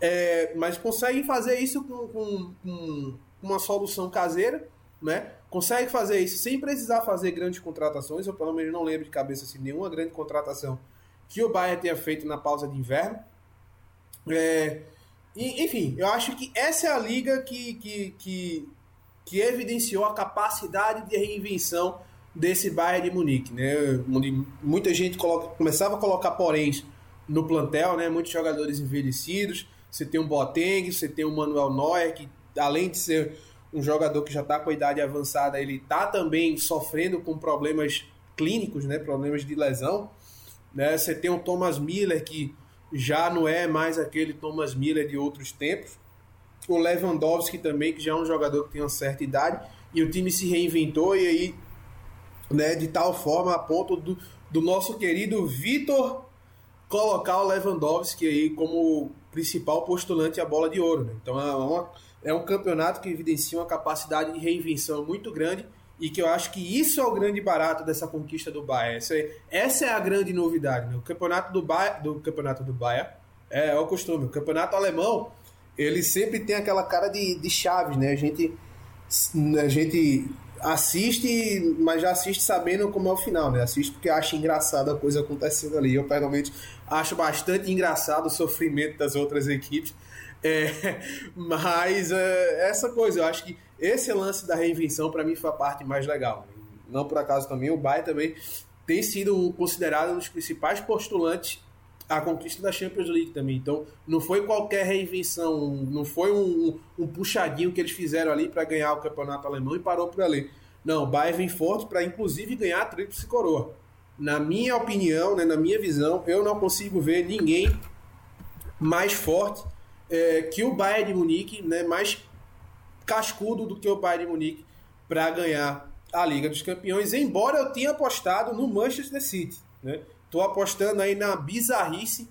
É, mas conseguem fazer isso com, com, com uma solução caseira, né? Consegue fazer isso sem precisar fazer grandes contratações. Eu pelo menos não lembro de cabeça assim, nenhuma grande contratação que o Bayern tenha feito na pausa de inverno. É, e, enfim, eu acho que essa é a liga que, que, que, que evidenciou a capacidade de reinvenção desse Bayern de Munique, né? Muita gente coloca, começava a colocar poréns no plantel, né? Muitos jogadores envelhecidos. Você tem um Boateng, você tem o Manuel Neuer, que além de ser um jogador que já está com a idade avançada, ele está também sofrendo com problemas clínicos, né? Problemas de lesão. Né? Você tem o Thomas Miller, que já não é mais aquele Thomas Miller de outros tempos. O Lewandowski também, que já é um jogador que tem uma certa idade, e o time se reinventou e aí, né, de tal forma a ponto do, do nosso querido Vitor colocar o Lewandowski aí como principal postulante à bola de ouro. Né? Então é, uma, é um campeonato que evidencia uma capacidade de reinvenção muito grande e que eu acho que isso é o grande barato dessa conquista do Bayern. Essa é, essa é a grande novidade. Né? O campeonato do Bayern, do campeonato do Bayern é, é o costume. O campeonato alemão ele sempre tem aquela cara de, de chaves, né? A gente, a gente assiste, mas já assiste sabendo como é o final, né? Assiste porque acha engraçado a coisa acontecendo ali. Eu, pessoalmente, acho bastante engraçado o sofrimento das outras equipes. É, mas é, essa coisa, eu acho que esse lance da reinvenção para mim foi a parte mais legal. Não por acaso também, o Bayern também tem sido considerado um dos principais postulantes à conquista da Champions League também. Então, não foi qualquer reinvenção, não foi um, um puxadinho que eles fizeram ali para ganhar o campeonato alemão e parou por ali. Não, o Bayern vem forte para inclusive ganhar a tríplice coroa. Na minha opinião, né, na minha visão, eu não consigo ver ninguém mais forte é, que o Bayern de Munique, né, mais cascudo do que o Bayern de Munique para ganhar a Liga dos Campeões, embora eu tenha apostado no Manchester City. Né? Tô apostando aí na bizarrice,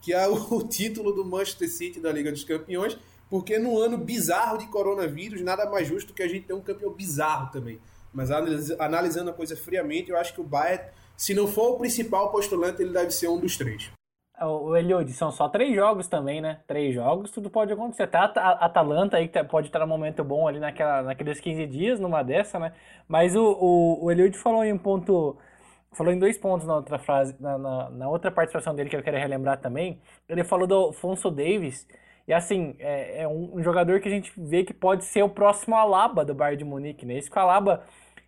que é o título do Manchester City da Liga dos Campeões, porque no ano bizarro de coronavírus, nada mais justo que a gente ter um campeão bizarro também. Mas analisando a coisa friamente, eu acho que o Bayern, se não for o principal postulante, ele deve ser um dos três. O Eliud, são só três jogos também, né? Três jogos, tudo pode acontecer. Até a Atalanta aí, que tá, pode estar num momento bom ali naquela, naqueles 15 dias, numa dessa, né? Mas o, o, o Eliud falou em um ponto. Falou em dois pontos na outra frase, na, na, na, outra participação dele que eu quero relembrar também. Ele falou do Alfonso Davis. E assim, é, é um, um, jogador que a gente vê que pode ser o próximo Alaba do Bayern de Munique, né? Isso que o Alaba.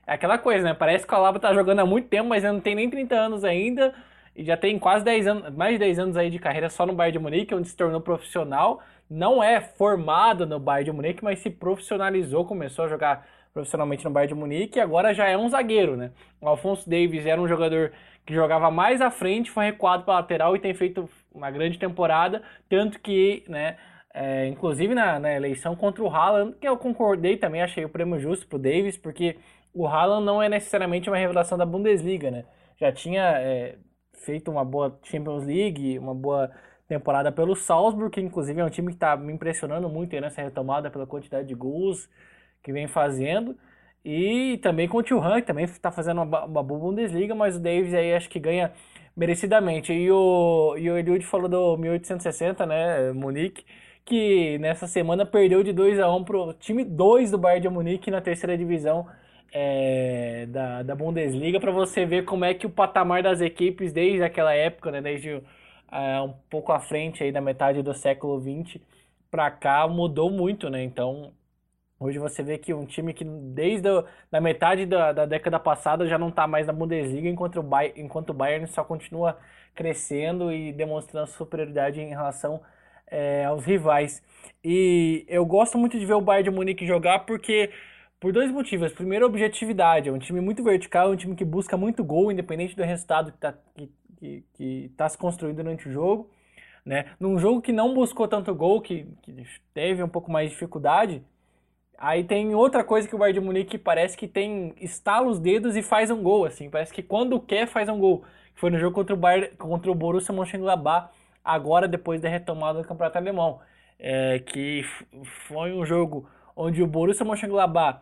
É aquela coisa, né? Parece que o Alaba tá jogando há muito tempo, mas não tem nem 30 anos ainda e já tem quase 10 anos, mais de 10 anos aí de carreira só no Bayern de Munique, onde se tornou profissional. Não é formado no Bayern de Munique, mas se profissionalizou, começou a jogar profissionalmente no Bayern de Munique e agora já é um zagueiro, né? O Alfonso Davis era um jogador que jogava mais à frente, foi recuado para lateral e tem feito uma grande temporada, tanto que, né, é, inclusive na, na, eleição contra o Haaland, que eu concordei também, achei o prêmio justo pro Davis, porque o Haaland não é necessariamente uma revelação da Bundesliga, né? Já tinha é, feito uma boa Champions League, uma boa temporada pelo Salzburg, que inclusive é um time que está me impressionando muito nessa retomada pela quantidade de gols que vem fazendo. E também com o Tio Han, que também está fazendo uma, uma boa Bundesliga, mas o Davis aí acho que ganha merecidamente. E o, e o Eliud falou do 1860, né, Munique, que nessa semana perdeu de 2 a 1 pro time 2 do Bayern de Munique na terceira divisão é, da, da Bundesliga para você ver como é que o patamar das equipes desde aquela época, né, desde uh, um pouco à frente aí da metade do século XX para cá mudou muito, né? Então hoje você vê que um time que desde a da metade da, da década passada já não está mais na Bundesliga, enquanto o, Bayern, enquanto o Bayern só continua crescendo e demonstrando superioridade em relação é, aos rivais. E eu gosto muito de ver o Bayern de Munique jogar porque por dois motivos. Primeiro, objetividade. É um time muito vertical, é um time que busca muito gol, independente do resultado que está que, que, que tá se construindo durante o jogo. Né? Num jogo que não buscou tanto gol, que, que teve um pouco mais de dificuldade, aí tem outra coisa que o Bayern de Munique parece que tem estala os dedos e faz um gol, assim. Parece que quando quer faz um gol. Foi no jogo contra o, contra o Borussia Mönchengladbach, agora depois da retomada do Campeonato Alemão. é, que foi um jogo onde o Borussia Mönchengladbach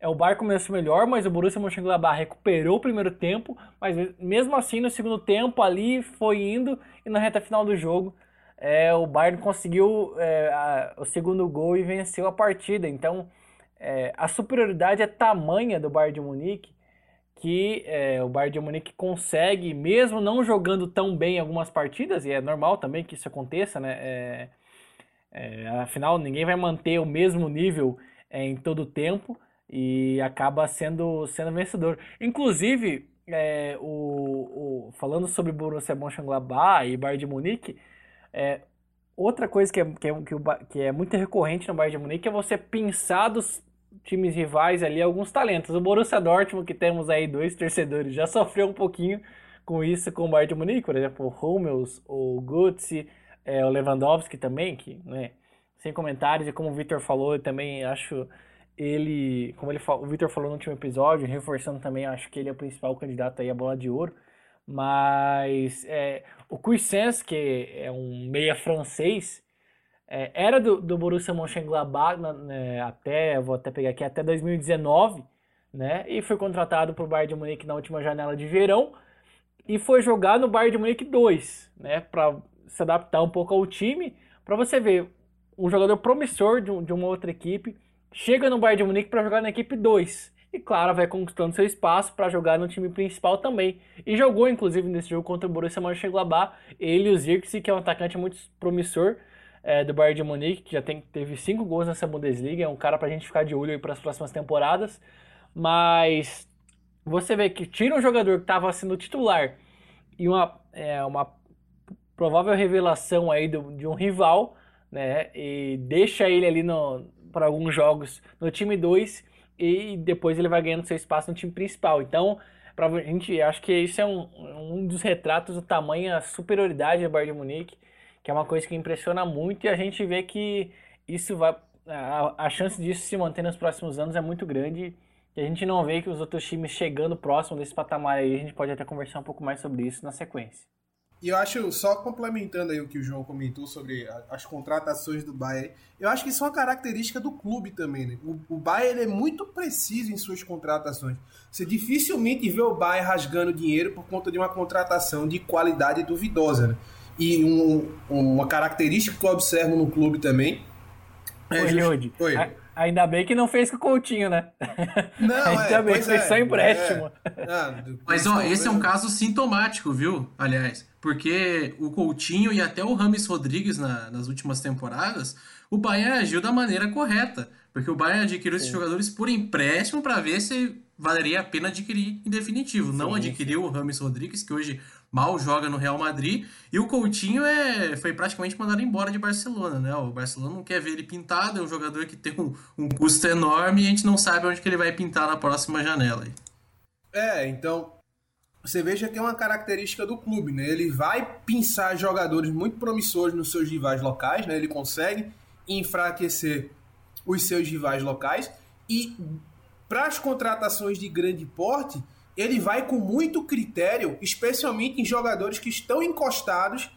é, o Bayern começou melhor, mas o Borussia Mönchengladbach recuperou o primeiro tempo, mas mesmo assim no segundo tempo ali foi indo e na reta final do jogo é, o Bayern conseguiu é, a, o segundo gol e venceu a partida. Então é, a superioridade é tamanha do Bayern de Munique que é, o Bayern de Munique consegue, mesmo não jogando tão bem em algumas partidas, e é normal também que isso aconteça, né? É, é, afinal, ninguém vai manter o mesmo nível em todo o tempo e acaba sendo, sendo vencedor. Inclusive, é, o, o, falando sobre Borussia Mönchengladbach e Bayern de Munique, é, outra coisa que é, que, é, que é muito recorrente no Bayern de Munique é você pensar dos times rivais ali alguns talentos. O Borussia Dortmund, que temos aí dois torcedores, já sofreu um pouquinho com isso com o Bayern de Munique, por exemplo, o Hummels, o Götze, é, o Lewandowski também, que, né, sem comentários, e como o Victor falou, eu também acho ele, como ele o Victor falou no último episódio, reforçando também, acho que ele é o principal candidato aí à bola de ouro. Mas é, o Cuisance, que é um meia francês, é, era do, do Borussia Mönchengladbach né, até, vou até pegar aqui, até 2019, né? E foi contratado para o Bayern de Munique na última janela de verão e foi jogar no Bayern de Munique 2, né? Para se adaptar um pouco ao time, para você ver um jogador promissor de, de uma outra equipe chega no Bayern de Munique para jogar na equipe 2. E claro, vai conquistando seu espaço para jogar no time principal também. E jogou inclusive nesse jogo contra o Borussia Mönchengladbach, ele e o Zirkzee, que é um atacante muito promissor é, do Bayern de Munique, que já tem, teve cinco gols nessa Bundesliga, é um cara para a gente ficar de olho para as próximas temporadas. Mas você vê que tira um jogador que estava sendo titular e uma, é, uma provável revelação aí do, de um rival, né? E deixa ele ali no, para alguns jogos no time 2 e depois ele vai ganhando seu espaço no time principal. Então, pra gente, acho que isso é um, um dos retratos do tamanho, a superioridade do Bayern de Munique, que é uma coisa que impressiona muito e a gente vê que isso vai a, a chance disso se manter nos próximos anos é muito grande e a gente não vê que os outros times chegando próximo desse patamar aí, a gente pode até conversar um pouco mais sobre isso na sequência. E eu acho, só complementando aí o que o João comentou sobre as contratações do Bayern, eu acho que isso é uma característica do clube também, né? O, o Bayern é muito preciso em suas contratações. Você dificilmente vê o Bayern rasgando dinheiro por conta de uma contratação de qualidade duvidosa, né? E um, uma característica que eu observo no clube também. É Oi, Oi. Ainda bem que não fez com o Coutinho, né? Não, Ainda é, bem que fez é, só empréstimo. É. Ah, Mas ó, esse é um caso sintomático, viu? Aliás, porque o Coutinho e até o Rames Rodrigues na, nas últimas temporadas, o Bayern agiu da maneira correta. Porque o Bayern adquiriu Sim. esses jogadores por empréstimo para ver se valeria a pena adquirir em definitivo. Sim, não adquiriu o Rames Rodrigues, que hoje mal joga no Real Madrid. E o Coutinho é, foi praticamente mandado embora de Barcelona, né? O Barcelona não quer ver ele pintado, é um jogador que tem um, um custo enorme e a gente não sabe onde que ele vai pintar na próxima janela. É, então você veja que é uma característica do clube, né? Ele vai pinçar jogadores muito promissores nos seus rivais locais, né? Ele consegue enfraquecer os seus rivais locais e para as contratações de grande porte, ele vai com muito critério, especialmente em jogadores que estão encostados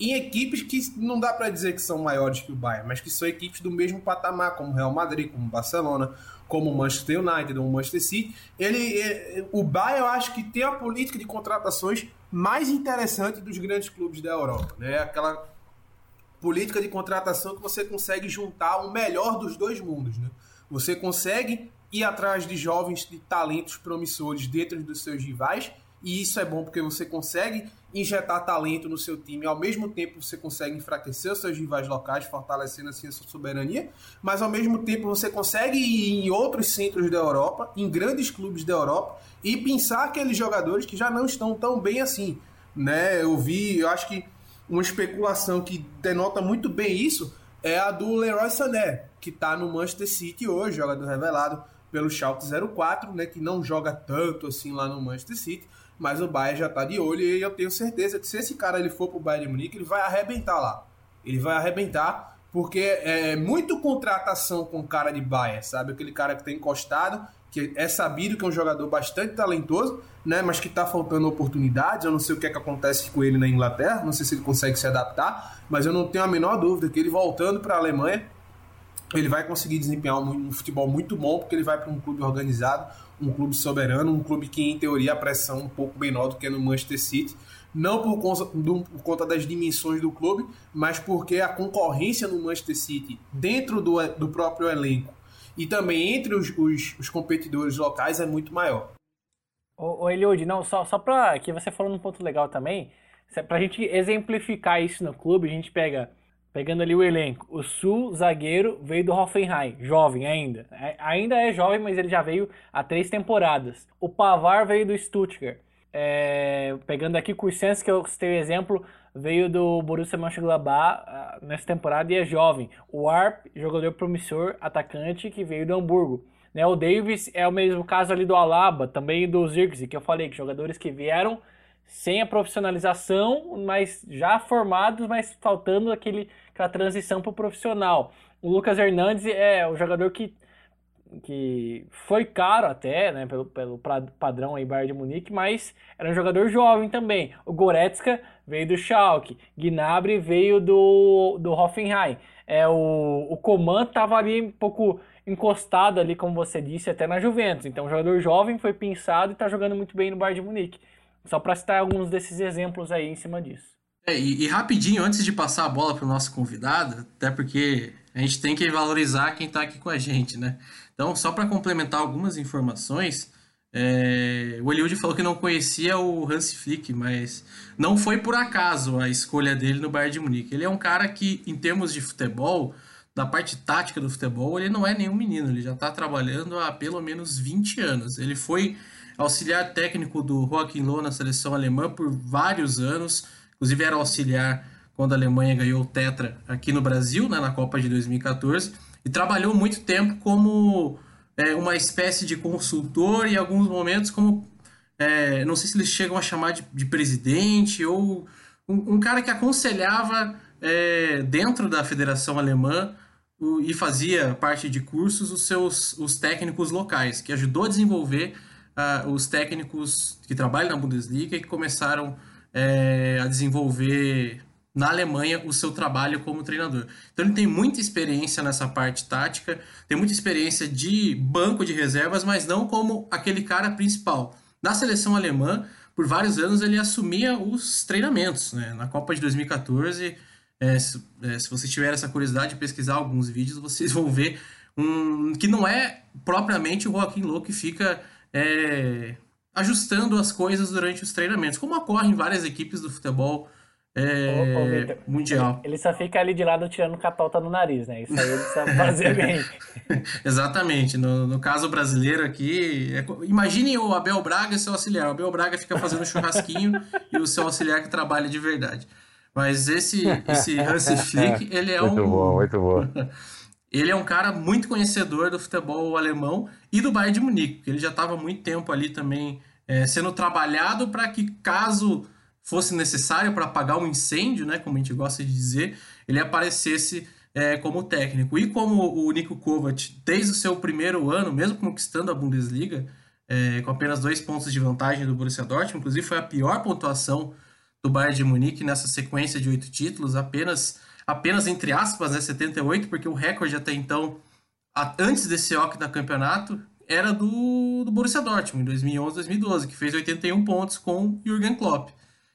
em equipes que não dá para dizer que são maiores que o Bayern, mas que são equipes do mesmo patamar, como Real Madrid, como Barcelona, como Manchester United ou Manchester City. Ele, ele, o Bayern, eu acho que tem a política de contratações mais interessante dos grandes clubes da Europa, né? Aquela política de contratação que você consegue juntar o melhor dos dois mundos, né? Você consegue ir atrás de jovens de talentos promissores dentro dos seus rivais, e isso é bom porque você consegue injetar talento no seu time, ao mesmo tempo você consegue enfraquecer os seus rivais locais, fortalecendo assim a sua soberania, mas ao mesmo tempo você consegue ir em outros centros da Europa, em grandes clubes da Europa, e pensar aqueles jogadores que já não estão tão bem assim. Né? Eu vi, eu acho que uma especulação que denota muito bem isso é a do Leroy Sané, que está no Manchester City hoje, jogador revelado pelo Schalke 04, né, que não joga tanto assim lá no Manchester City, mas o Bayern já está de olho e eu tenho certeza que se esse cara ele for pro Bayern de Munique, ele vai arrebentar lá. Ele vai arrebentar porque é muito contratação com cara de baia, sabe? Aquele cara que tem encostado, que é sabido que é um jogador bastante talentoso, né? Mas que tá faltando oportunidades. Eu não sei o que é que acontece com ele na Inglaterra, não sei se ele consegue se adaptar, mas eu não tenho a menor dúvida que ele voltando para a Alemanha, ele vai conseguir desempenhar um, um futebol muito bom, porque ele vai para um clube organizado, um clube soberano, um clube que, em teoria, a pressão é um pouco menor do que no Manchester City. Não por conta, do, por conta das dimensões do clube, mas porque a concorrência no Manchester City, dentro do, do próprio elenco e também entre os, os, os competidores locais, é muito maior. Ô, ô Eliud, não, só, só para que você falou num ponto legal também, para a gente exemplificar isso no clube, a gente pega Pegando ali o elenco, o Sul, zagueiro, veio do Hoffenheim, jovem ainda. É, ainda é jovem, mas ele já veio há três temporadas. O Pavar veio do Stuttgart. É, pegando aqui o Cursens, que eu citei o exemplo, veio do Borussia Mönchengladbach uh, nessa temporada e é jovem. O Arp, jogador promissor, atacante, que veio do Hamburgo. Né, o Davis é o mesmo caso ali do Alaba, também do Zirkzee, que eu falei, que jogadores que vieram sem a profissionalização, mas já formados, mas faltando aquele, aquela transição para o profissional. O Lucas Hernandes é o jogador que, que foi caro até, né, pelo, pelo padrão aí Bayern de Munique, mas era um jogador jovem também. O Goretzka veio do Schalke, Gnabry veio do, do Hoffenheim. É, o, o Coman estava ali um pouco encostado ali, como você disse, até na Juventus. Então, um jogador jovem foi pensado e está jogando muito bem no Bayern de Munique. Só para citar alguns desses exemplos aí em cima disso. É, e, e, rapidinho, antes de passar a bola para o nosso convidado, até porque a gente tem que valorizar quem está aqui com a gente, né? Então, só para complementar algumas informações, é, o Eliud falou que não conhecia o Hans Flick, mas não foi por acaso a escolha dele no Bayern de Munique. Ele é um cara que, em termos de futebol, da parte tática do futebol, ele não é nenhum menino, ele já está trabalhando há pelo menos 20 anos. Ele foi auxiliar técnico do Joaquim Loh na seleção alemã por vários anos, inclusive era auxiliar quando a Alemanha ganhou o Tetra aqui no Brasil, né, na Copa de 2014, e trabalhou muito tempo como é, uma espécie de consultor e em alguns momentos como, é, não sei se eles chegam a chamar de, de presidente ou um, um, cara que aconselhava é, dentro da Federação Alemã o, e fazia parte de cursos os seus os técnicos locais, que ajudou a desenvolver uh, os técnicos que trabalham na Bundesliga e que começaram é, a desenvolver na Alemanha o seu trabalho como treinador. Então ele tem muita experiência nessa parte tática, tem muita experiência de banco de reservas, mas não como aquele cara principal. Na seleção alemã, por vários anos ele assumia os treinamentos. Né? Na Copa de 2014, é, se, é, se vocês tiverem essa curiosidade de pesquisar alguns vídeos, vocês vão ver um, que não é propriamente o Joaquim Low que fica é, ajustando as coisas durante os treinamentos, como ocorre em várias equipes do futebol é, ô, mundial. Ele só fica ali de lado tirando catota no nariz, né? Isso aí ele sabe fazer bem. Exatamente. No, no, caso brasileiro aqui, é, imagine o Abel Braga e seu auxiliar. O Abel Braga fica fazendo churrasquinho e o seu auxiliar que trabalha de verdade. Mas esse, esse Hansi Flick, ele é muito um... Muito bom, muito bom. Ele é um cara muito conhecedor do futebol alemão e do Bayern de Munique, porque ele já estava muito tempo ali também é, sendo trabalhado para que, caso fosse necessário para apagar um incêndio, né, como a gente gosta de dizer, ele aparecesse é, como técnico. E como o Nico Kovac, desde o seu primeiro ano, mesmo conquistando a Bundesliga, é, com apenas dois pontos de vantagem do Borussia Dortmund, inclusive foi a pior pontuação do Bayern de Munique nessa sequência de oito títulos, apenas apenas entre aspas, né, 78, porque o recorde até então, antes desse OC da campeonato, era do, do Borussia Dortmund, em 2011, 2012, que fez 81 pontos com Jürgen Klopp.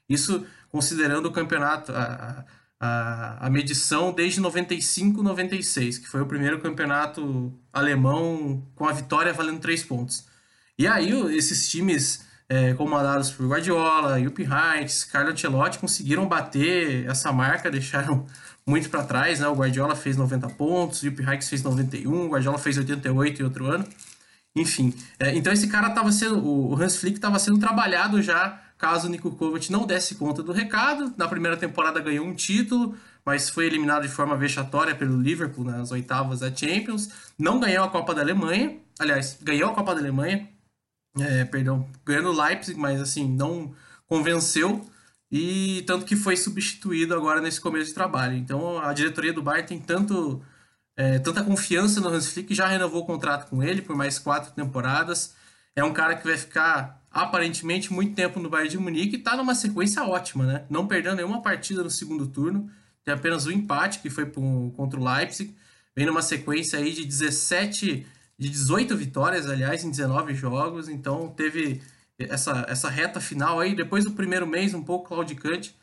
Isso considerando o campeonato, a, a, a medição desde 95, 96, que foi o primeiro campeonato alemão com a vitória valendo 3 pontos. E aí esses times é, comandados por Guardiola, Jupp Heynckes, Carlo Ancelotti conseguiram bater essa marca, deixaram muito para trás, né? O Guardiola fez 90 pontos, Jupp Heynckes fez 91, o Guardiola fez 88 em outro ano. Enfim, é, então esse cara estava sendo, o Hans Flick estava sendo trabalhado já caso o Niko Kovac não desse conta do recado. Na primeira temporada ganhou um título, mas foi eliminado de forma vexatória pelo Liverpool nas oitavas da Champions. Não ganhou a Copa da Alemanha, aliás, ganhou a Copa da Alemanha, é, perdão, ganhando o Leipzig, mas assim, não convenceu e tanto que foi substituído agora nesse começo de trabalho. Então a diretoria do Bayern tem tanto é, tanta confiança no Hans Flick já renovou o contrato com ele por mais quatro temporadas. É um cara que vai ficar aparentemente muito tempo no Bayern de Munique e está numa sequência ótima, né? Não perdendo nenhuma partida no segundo turno, tem apenas um empate que foi pro, contra o Leipzig. Vem numa sequência aí de 17, de 18 vitórias, aliás, em 19 jogos. Então teve essa, essa reta final aí, depois do primeiro mês um pouco claudicante,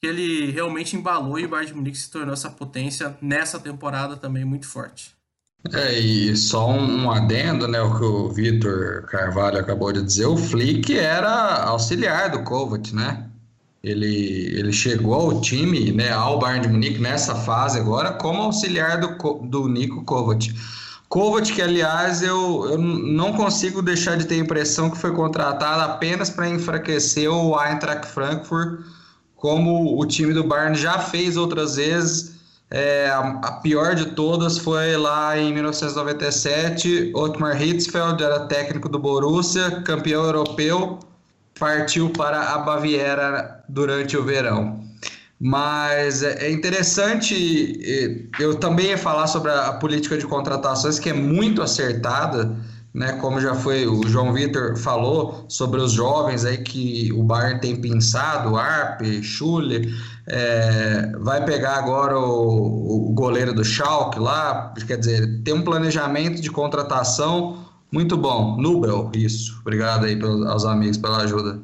que ele realmente embalou e o Bayern de Munique se tornou essa potência nessa temporada também muito forte. É, e só um, adendo, né, o que o Vitor Carvalho acabou de dizer, o Flick era auxiliar do Kovac, né? Ele, ele chegou ao time, né, ao Bayern de Munique nessa fase agora como auxiliar do, do Nico Kovac. Kovac, que aliás eu, eu não consigo deixar de ter a impressão que foi contratado apenas para enfraquecer o Eintracht Frankfurt, como o time do Bayern já fez outras vezes. É, a, pior de todas foi lá em 1997. Otmar Hitzfeld era técnico do Borussia, campeão europeu, partiu para a Baviera durante o verão. Mas é, é interessante, eu também ia falar sobre a política de contratações, que é muito acertada, né? Como já foi o João Vitor falou sobre os jovens aí que o Bayern tem pensado, Arp, Schuller, é, vai pegar agora o, o, goleiro do Schalke lá, quer dizer, tem um planejamento de contratação muito bom. Nubel, isso. Obrigado aí pelos, aos amigos pela ajuda.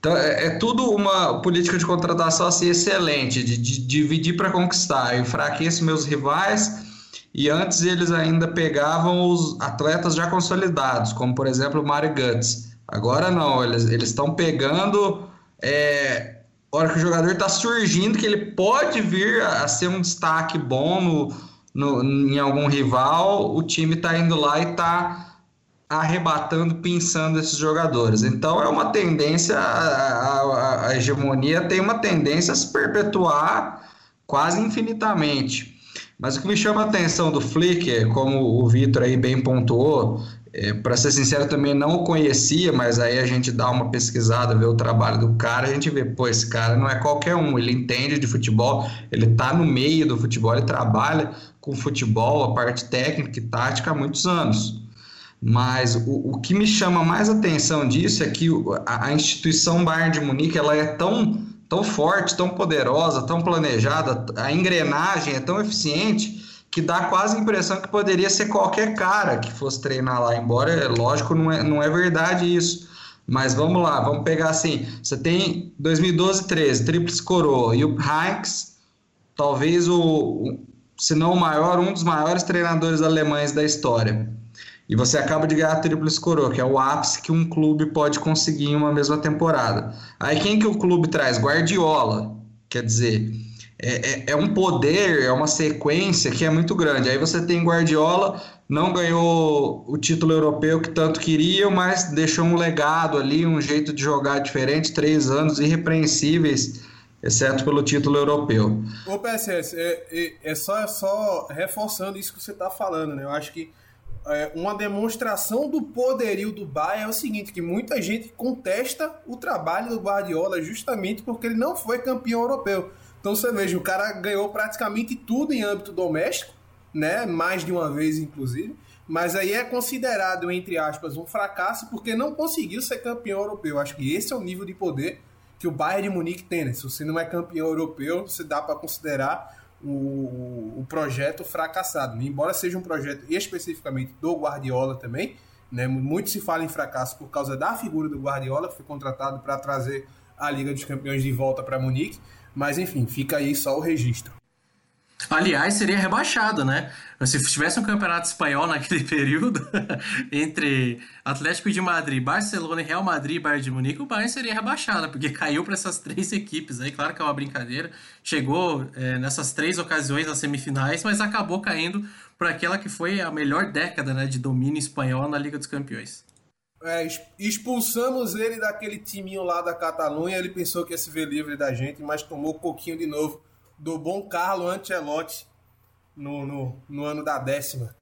Então, é, é, tudo uma política de contratação assim, excelente, de, de, dividir para conquistar. Eu enfraqueço meus rivais e antes eles ainda pegavam os atletas já consolidados, como por exemplo o Mario Guts. Agora não, eles estão pegando. É, hora que o jogador está surgindo, que ele pode vir a, a ser um destaque bom no, no, em algum rival, o time está indo lá e está arrebatando, pensando esses jogadores. Então é uma tendência, a, a, a, hegemonia tem uma tendência a se perpetuar quase infinitamente. Mas o que me chama a atenção do Flick, como o Vitor aí bem pontuou, é, para ser sincero, também não o conhecia, mas aí a gente dá uma pesquisada, vê o trabalho do cara, a gente vê, pô, esse cara não é qualquer um, ele entende de futebol, ele tá no meio do futebol, ele trabalha com futebol, a parte técnica e tática há muitos anos. Mas o, o que me chama mais atenção disso é que a, a instituição Bayern de Munique ela é tão, tão forte, tão poderosa, tão planejada, a engrenagem é tão eficiente que dá quase a impressão que poderia ser qualquer cara que fosse treinar lá, embora, é lógico, não é, não é verdade isso. Mas vamos lá, vamos pegar assim: você tem 2012 13, Tríplice Coroa, e o Heinz, talvez o, se não o maior, um dos maiores treinadores alemães da história. E você acaba de ganhar a Tríplice Coroa, que é o ápice que um clube pode conseguir em uma mesma temporada. Aí quem que o clube traz? Guardiola. Quer dizer, é, é, é, um poder, é uma sequência que é muito grande. Aí você tem Guardiola, não ganhou o título europeu que tanto queria, mas deixou um legado ali, um jeito de jogar diferente, três anos irrepreensíveis, exceto pelo título europeu. Ô PSS, é, é, é só, é só reforçando isso que você está falando, né? Eu acho que é, uma demonstração do poderio do Bayern é o seguinte, que muita gente contesta o trabalho do Guardiola justamente porque ele não foi campeão europeu. Então você veja, o cara ganhou praticamente tudo em âmbito doméstico, né? Mais de uma vez, inclusive. Mas aí é considerado, entre aspas, um fracasso porque não conseguiu ser campeão europeu. Acho que esse é o nível de poder que o Bayern de Munique tem. Né? Se você não é campeão europeu, você dá para considerar o, o projeto fracassado. Embora seja um projeto especificamente do Guardiola também, né? muito se fala em fracasso por causa da figura do Guardiola, que foi contratado para trazer a Liga dos Campeões de volta para Munique, mas enfim, fica aí só o registro. Aliás, seria rebaixado, né? Se tivesse um campeonato espanhol naquele período, entre Atlético de Madrid, Barcelona, Real Madrid e Bayern de Munique, o Bayern seria rebaixado, porque caiu para essas três equipes aí. Claro que é uma brincadeira. Chegou é, nessas três ocasiões nas semifinais, mas acabou caindo para aquela que foi a melhor década né, de domínio espanhol na Liga dos Campeões. É, expulsamos ele daquele timinho lá da Catalunha. Ele pensou que ia se ver livre da gente, mas tomou coquinho de novo do bom Carlo Ancelotti no, no, no ano da décima.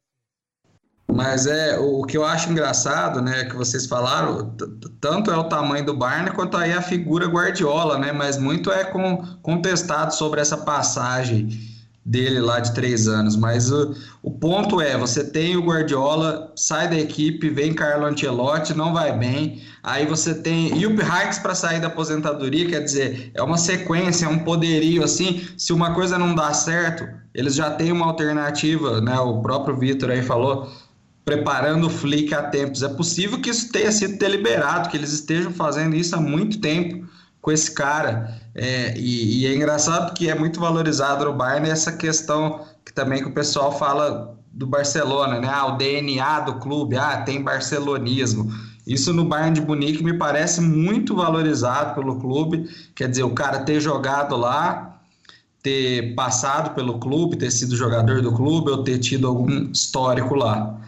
mas é o que eu acho engraçado, né, que vocês falaram, tanto é o tamanho do Barney quanto aí a figura Guardiola, né, mas muito é com, contestado sobre essa passagem dele lá de três anos. Mas o, o ponto é, você tem o Guardiola, sai da equipe, vem Carlo Ancelotti, não vai bem. Aí você tem Jupp Heynckes para sair da aposentadoria, quer dizer, é uma sequência, é um poderio assim. Se uma coisa não dá certo, eles já têm uma alternativa, né? O próprio Vitor aí falou, preparando o Flick há tempos. É possível que isso tenha sido deliberado, que eles estejam fazendo isso há muito tempo com esse cara. É, e, e, é engraçado porque é muito valorizado no Bayern essa questão que também que o pessoal fala do Barcelona, né? Ah, o DNA do clube, ah, tem barcelonismo. Isso no Bayern de Munique me parece muito valorizado pelo clube. Quer dizer, o cara ter jogado lá, ter passado pelo clube, ter sido jogador do clube ou ter tido algum histórico lá.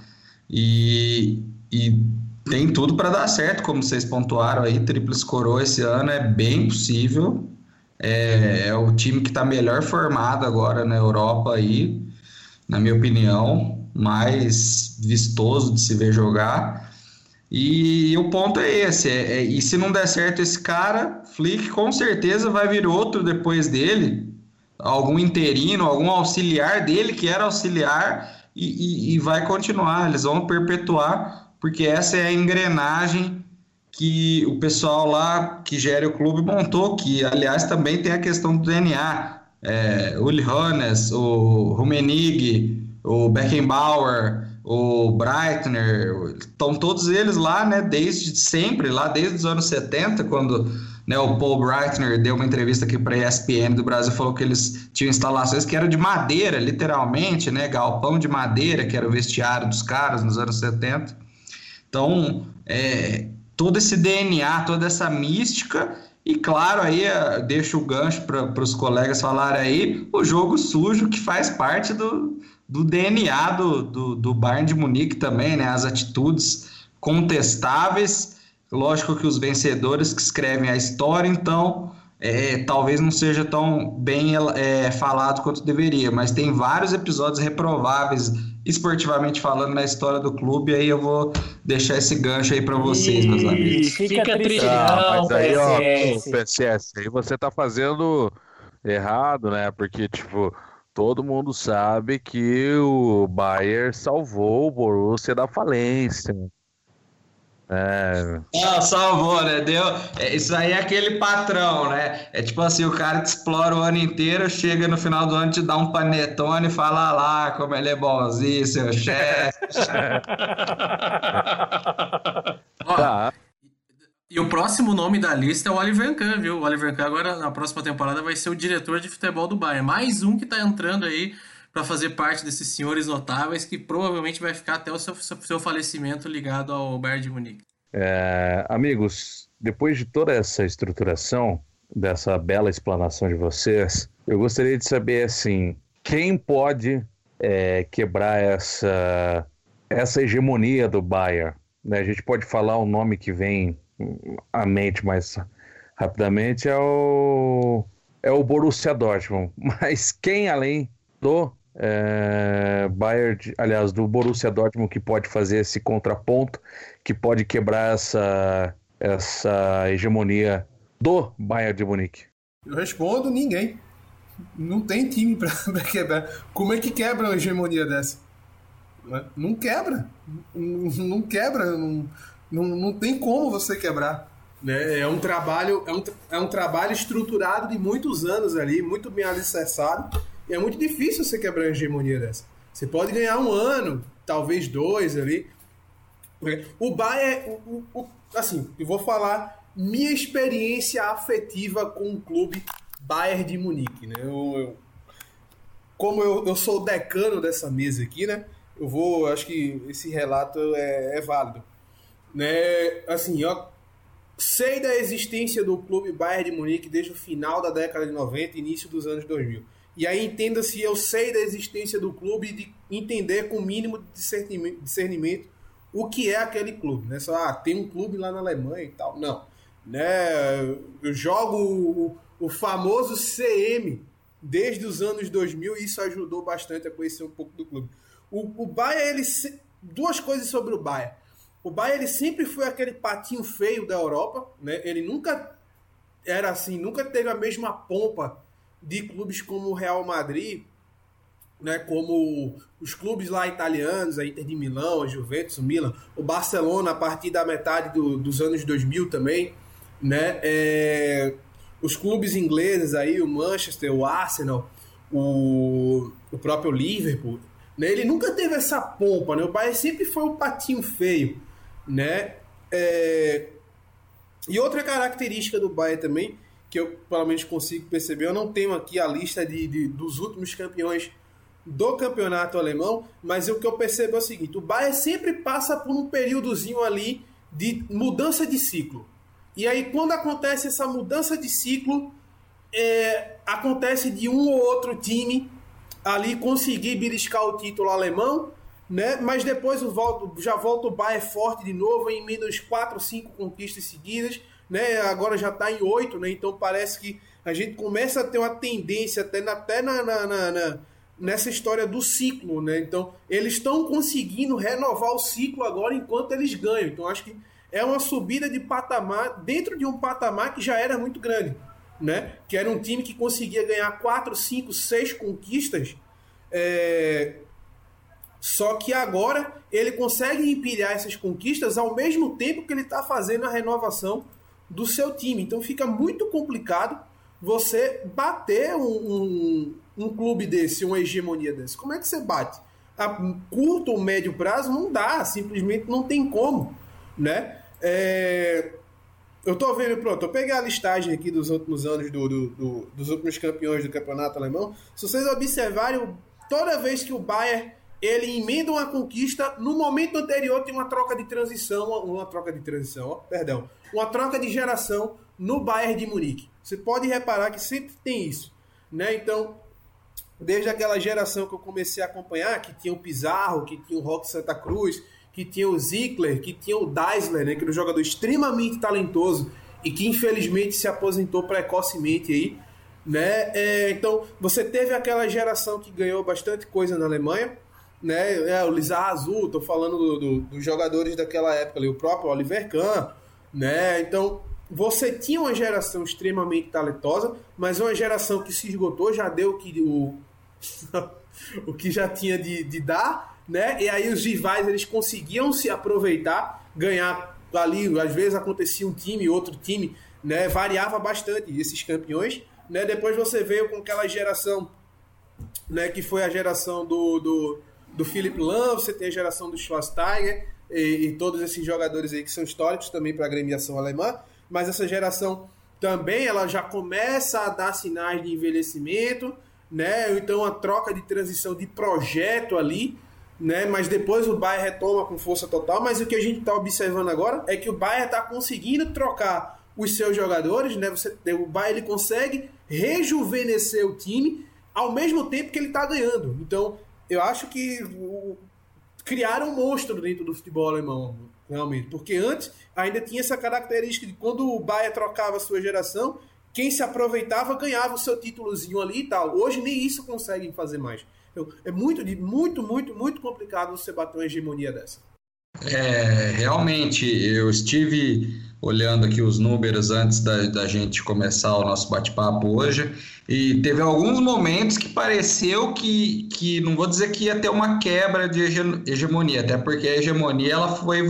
E, e tem tudo para dar certo, como vocês pontuaram aí, Tríplice Coroa esse ano é bem possível. É, é o time que está melhor formado agora na Europa aí, na minha opinião, mais vistoso de se ver jogar. E o ponto é esse, é, é, e se não der certo esse cara, Flick com certeza vai vir outro depois dele, algum interino, algum auxiliar dele que era auxiliar e, e, e vai continuar, eles vão perpetuar porque essa é a engrenagem que o pessoal lá que gera o clube montou, que aliás também tem a questão do DNA. É, o Lihanes, o Rumenig, o Beckenbauer, o Breitner, estão todos eles lá, né, desde sempre, lá desde os anos 70, quando né, o Paul Breitner deu uma entrevista aqui para a ESPN do Brasil, falou que eles tinham instalações que eram de madeira, literalmente, né, galpão de madeira, que era o vestiário dos caras nos anos 70. Então, é, todo esse DNA, toda essa mística, e claro, aí é, deixo o gancho para os colegas falarem aí, o jogo sujo que faz parte do, do DNA do, do, do Bayern de Munique também, né? As atitudes contestáveis, lógico que os vencedores que escrevem a história, então é, talvez não seja tão bem é, falado quanto deveria, mas tem vários episódios reprováveis esportivamente falando na história do clube, aí eu vou deixar esse gancho aí para vocês, meus amigos. Fica, fica triste ah, mas aí, ó, PSS, aí você tá fazendo errado, né? Porque, tipo, todo mundo sabe que o Bayern salvou o Borussia da falência. É. Não, salvou, né? Deu. É, isso aí é aquele patrão, né? É tipo assim, o cara te explora o ano inteiro, chega no final do ano, te dá um panetone e fala lá como ele é bonzinho, seu chefe. tá. E o próximo nome da lista é o Oliver Kahn, viu? O Oliver Kahn agora, na próxima temporada, vai ser o diretor de futebol do Bayern. Mais um que tá entrando aí para fazer parte desses senhores notáveis que provavelmente vai ficar até o seu, seu falecimento ligado ao Bayern de Munique. É, amigos, depois de toda essa estruturação, dessa bela explanação de vocês, eu gostaria de saber assim, quem pode é, quebrar essa essa hegemonia do Bayern? Né? A gente pode falar o nome que vem à mente mais rapidamente é o é o Borussia Dortmund, mas quem além do é, Bayern, aliás, do Borussia Dortmund que pode fazer esse contraponto, que pode quebrar essa, essa hegemonia do Bayern de Munique? Eu respondo ninguém. Não tem time para quebrar. Como é que quebra uma hegemonia dessa? Não quebra. Não, não quebra. Não, não, não tem como você quebrar. Né? É um trabalho é um, é um trabalho estruturado de muitos anos ali, muito bem alicerçado e é muito difícil você quebrar a hegemonia dessa. Você pode ganhar um ano, talvez dois ali. O Bayern, o, o, assim, eu vou falar minha experiência afetiva com o clube Bayern de Munique, né? Eu, eu, como eu, eu sou o decano dessa mesa aqui, né? Eu vou, acho que esse relato é, é válido, né? Assim, eu sei da existência do clube Bayern de Munique desde o final da década de 90 e início dos anos 2000. E aí entenda-se, eu sei da existência do clube e de entender com o mínimo de discernimento, discernimento o que é aquele clube. Né? Só, ah, tem um clube lá na Alemanha e tal. Não. Né? Eu jogo o, o famoso CM desde os anos 2000 e isso ajudou bastante a conhecer um pouco do clube. O, o Bahia, ele, duas coisas sobre o Bayern. O Bayern ele sempre foi aquele patinho feio da Europa, né? Ele nunca era assim, nunca teve a mesma pompa de clubes como o Real Madrid, né, como os clubes lá italianos, a Inter de Milão, a Juventus, o Milan, o Barcelona a partir da metade do, dos anos 2000 também, né, é, os clubes ingleses aí, o Manchester, o Arsenal, o, o próprio Liverpool, né, ele nunca teve essa pompa, né, o Bayern sempre foi um patinho feio, né, é, e outra característica do Bayern também, que eu pelo menos consigo perceber, eu não tenho aqui a lista de, de dos últimos campeões do campeonato alemão, mas o que eu percebo é o seguinte: o Bayern sempre passa por um períodozinho ali de mudança de ciclo. E aí, quando acontece essa mudança de ciclo, é, acontece de um ou outro time ali conseguir beliscar o título alemão, né? Mas depois volto, já volta o Bayern forte de novo em menos 4, 5 conquistas seguidas, né? Agora já está em 8, né? Então parece que a gente começa a ter uma tendência até na, até na, na, na nessa história do ciclo, né? Então, eles estão conseguindo renovar o ciclo agora enquanto eles ganham. Então, acho que é uma subida de patamar dentro de um patamar que já era muito grande, né? Que era um time que conseguia ganhar 4, 5, 6 conquistas. É... Só que agora ele consegue empilhar essas conquistas ao mesmo tempo que ele está fazendo a renovação do seu time. Então fica muito complicado você bater um, um, um clube desse, uma hegemonia desse? Como é que você bate? A curto ou médio prazo não dá, simplesmente não tem como, né? É... Eu tô vendo, pronto, eu peguei a listagem aqui dos últimos anos do, do, do, dos últimos campeões do campeonato alemão. Se vocês observarem, toda vez que o Bayern ele emenda uma conquista, no momento anterior tem uma troca de transição, uma troca de transição, ó, perdão, uma troca de geração no Bayern de Munique. Você pode reparar que sempre tem isso, né? Então, desde aquela geração que eu comecei a acompanhar, que tinha o Pizarro, que tinha o Rock Santa Cruz, que tinha o Zickler, que tinha o Deisler, né, que era um jogador extremamente talentoso e que infelizmente se aposentou precocemente aí, né? É, então, você teve aquela geração que ganhou bastante coisa na Alemanha, né? É, o Lizar Azul, tô falando do, do, dos jogadores daquela época ali, o próprio Oliver Kahn, né? Então, você tinha uma geração extremamente talentosa, mas uma geração que se esgotou, já deu que o, o que já tinha de, de dar, né? E aí os rivais eles conseguiam se aproveitar, ganhar ali, às vezes acontecia um time, outro time, né? Variava bastante esses campeões, né? Depois você veio com aquela geração, né? Que foi a geração do, do, do Philip Lahm, você tem a geração do Schwarzenegger e, e todos esses jogadores aí que são históricos também para a agremiação alemã, mas essa geração também ela já começa a dar sinais de envelhecimento, né? Então a troca de transição de projeto ali, né? Mas depois o Bayern retoma com força total. Mas o que a gente está observando agora é que o Bayern está conseguindo trocar os seus jogadores, né? Você, o Bayern ele consegue rejuvenescer o time ao mesmo tempo que ele está ganhando. Então eu acho que criaram um monstro dentro do futebol alemão, realmente. Porque antes ainda tinha essa característica de quando o Bayern trocava sua geração, quem se aproveitava ganhava o seu títulozinho ali e tal. Hoje nem isso conseguem fazer mais. Então, é muito, muito, muito, muito complicado você bater uma hegemonia dessa. É, realmente, eu estive olhando aqui os números antes da, da gente começar o nosso bate-papo hoje, e teve alguns momentos que pareceu que, que, não vou dizer que ia ter uma quebra de hegemonia, até porque a hegemonia ela foi,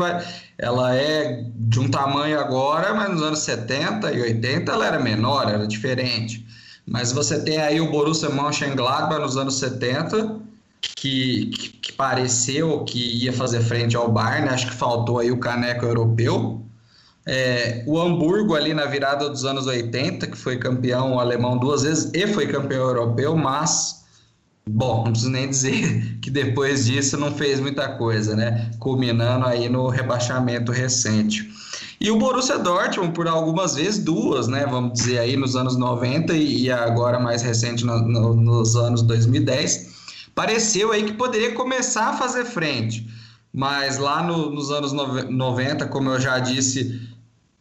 ela é de um tamanho agora, mas nos anos 70 e 80 ela era menor, era diferente. Mas você tem aí o Borussia Mönchengladbach nos anos 70, que, que, que, pareceu que ia fazer frente ao Bayern, acho que faltou aí o caneco europeu. É, o Hamburgo ali na virada dos anos 80, que foi campeão alemão duas vezes e foi campeão europeu, mas bom, não preciso nem dizer que depois disso não fez muita coisa, né? Culminando aí no rebaixamento recente. E o Borussia Dortmund, por algumas vezes, duas, né? Vamos dizer aí nos anos 90 e agora mais recente no, no, nos anos 2010, pareceu aí que poderia começar a fazer frente. Mas lá no, nos anos 90, como eu já disse,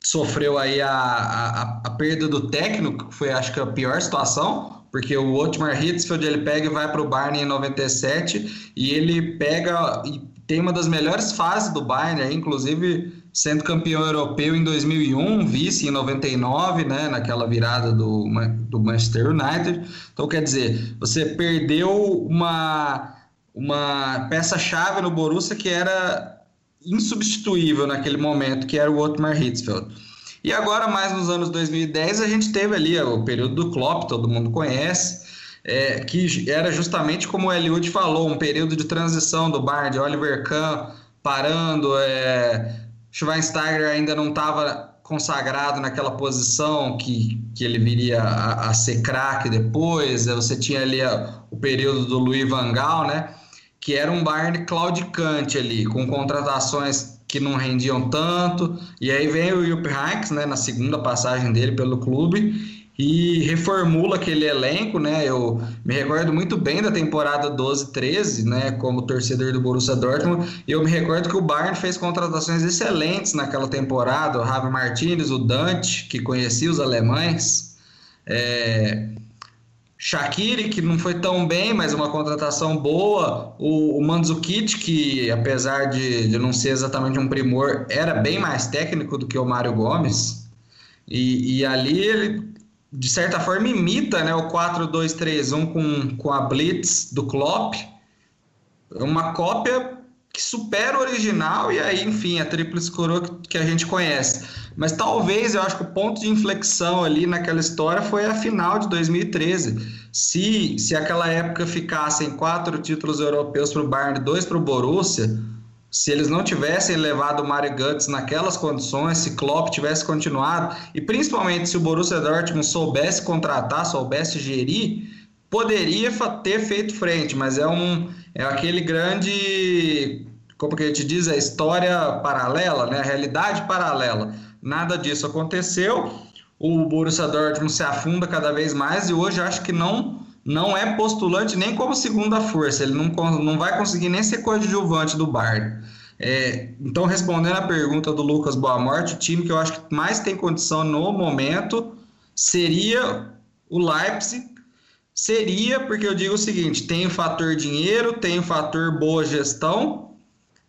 sofreu aí a, a, a, perda do técnico, que foi acho que a pior situação, porque o Otmar Hitzfeld ele pega e vai para o Bayern em 97 e ele pega e tem uma das melhores fases do Bayern, inclusive sendo campeão europeu em 2001, vice em 99, né, naquela virada do, do Manchester United. Então, quer dizer, você perdeu uma, uma peça-chave no Borussia que era insubstituível naquele momento, que era o Otmar Hitzfeld. E agora, mais nos anos 2010, a gente teve ali o período do Klopp, todo mundo conhece, é, que era justamente como o Eliud falou, um período de transição do Bayern, de Oliver Kahn parando, é, Schweinsteiger ainda não estava consagrado naquela posição que, que ele viria a, a ser craque depois. Você tinha ali o período do Louis Van Gaal, né? Que era um Bayern claudicante ali, com contratações que não rendiam tanto. E aí vem o Jupp Heynckes, né? Na segunda passagem dele pelo clube e reformula aquele elenco, né? Eu me recordo muito bem da temporada 12-13, né? Como torcedor do Borussia Dortmund, e eu me recordo que o Bayern fez contratações excelentes naquela temporada, o Javi Martinez, o Dante, que conhecia os alemães, é... Shaqiri, que não foi tão bem, mas uma contratação boa. O, o Mandzukic, que apesar de, de não ser exatamente um primor, era bem mais técnico do que o Mário Gomes. E, e ali ele de certa forma, imita né, o 4-2-3-1 com, com a Blitz do Klopp. É uma cópia que supera o original e aí, enfim, a tríplice coroa que, que a gente conhece. Mas talvez, eu acho que o ponto de inflexão ali naquela história foi a final de 2013. Se, se aquela época ficassem quatro títulos europeus para o Bayern dois para o Borussia, se eles não tivessem levado o Mario Götze naquelas condições, se Klopp tivesse continuado, e principalmente se o Borussia Dortmund soubesse contratar, soubesse gerir, poderia ter feito frente, mas é um é aquele grande, como que a gente diz, a história paralela, né? a realidade paralela. Nada disso aconteceu. O Borussia Dortmund se afunda cada vez mais e hoje acho que não não é postulante nem como segunda força, ele não, não vai conseguir nem ser coadjuvante do Bayern. É, então, respondendo a pergunta do Lucas Boamorte, o time que eu acho que mais tem condição no momento seria o Leipzig. Seria, porque eu digo o seguinte: tem o fator dinheiro, tem o fator boa gestão,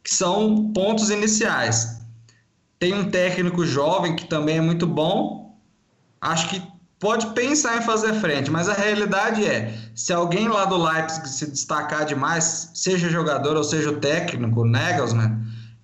que são pontos iniciais. Tem um técnico jovem que também é muito bom. Acho que pode pensar em fazer frente, mas a realidade é, se alguém lá do Leipzig se destacar demais, seja jogador ou seja o técnico, Nagelsmann,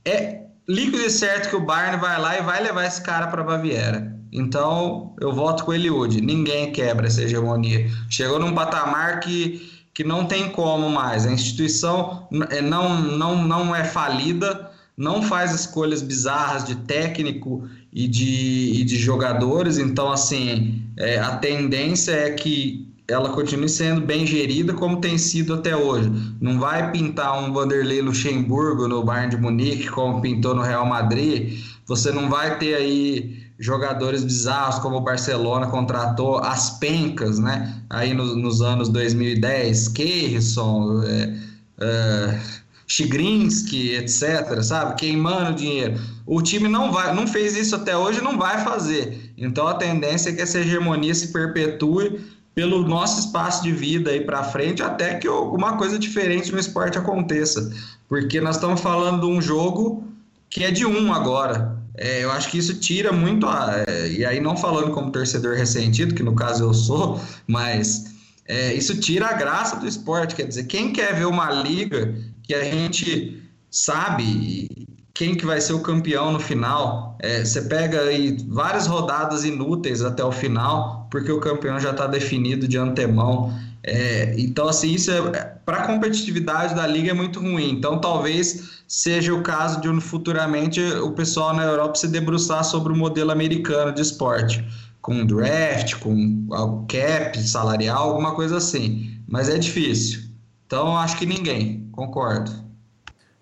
é líquido e certo que o Bayern vai lá e vai levar esse cara para Baviera. Então, eu voto com o Eliud. Ninguém quebra essa hegemonia. Chegou num patamar que, que não tem como mais. A instituição é, não, não, não é falida, não faz escolhas bizarras de técnico e de, e de jogadores. Então, assim, é, a tendência é que ela continue sendo bem gerida como tem sido até hoje. Não vai pintar um Vanderlei Luxemburgo no Bayern de Munique como pintou no Real Madrid. Você não vai ter aí jogadores bizarros como o Barcelona contratou as pencas, né? Aí nos, nos anos 2010, Keirson, é, é, Chigrinsky, etc, sabe? Queimando dinheiro. O time não vai, não fez isso até hoje, não vai fazer. Então a tendência é que essa hegemonia se perpetue pelo nosso espaço de vida aí para frente, até que alguma coisa diferente no esporte aconteça, porque nós estamos falando de um jogo que é de um agora. É, eu acho que isso tira muito a, é, e aí não falando como torcedor ressentido, que no caso eu sou, mas é, isso tira a graça do esporte. Quer dizer, quem quer ver uma liga que a gente sabe quem que vai ser o campeão no final. É, você pega aí várias rodadas inúteis até o final, porque o campeão já está definido de antemão. É, então, assim, isso é, para a competitividade da liga é muito ruim. Então, talvez seja o caso de futuramente o pessoal na Europa se debruçar sobre o modelo americano de esporte, com draft, com cap salarial, alguma coisa assim. Mas é difícil. Então, acho que ninguém, concordo.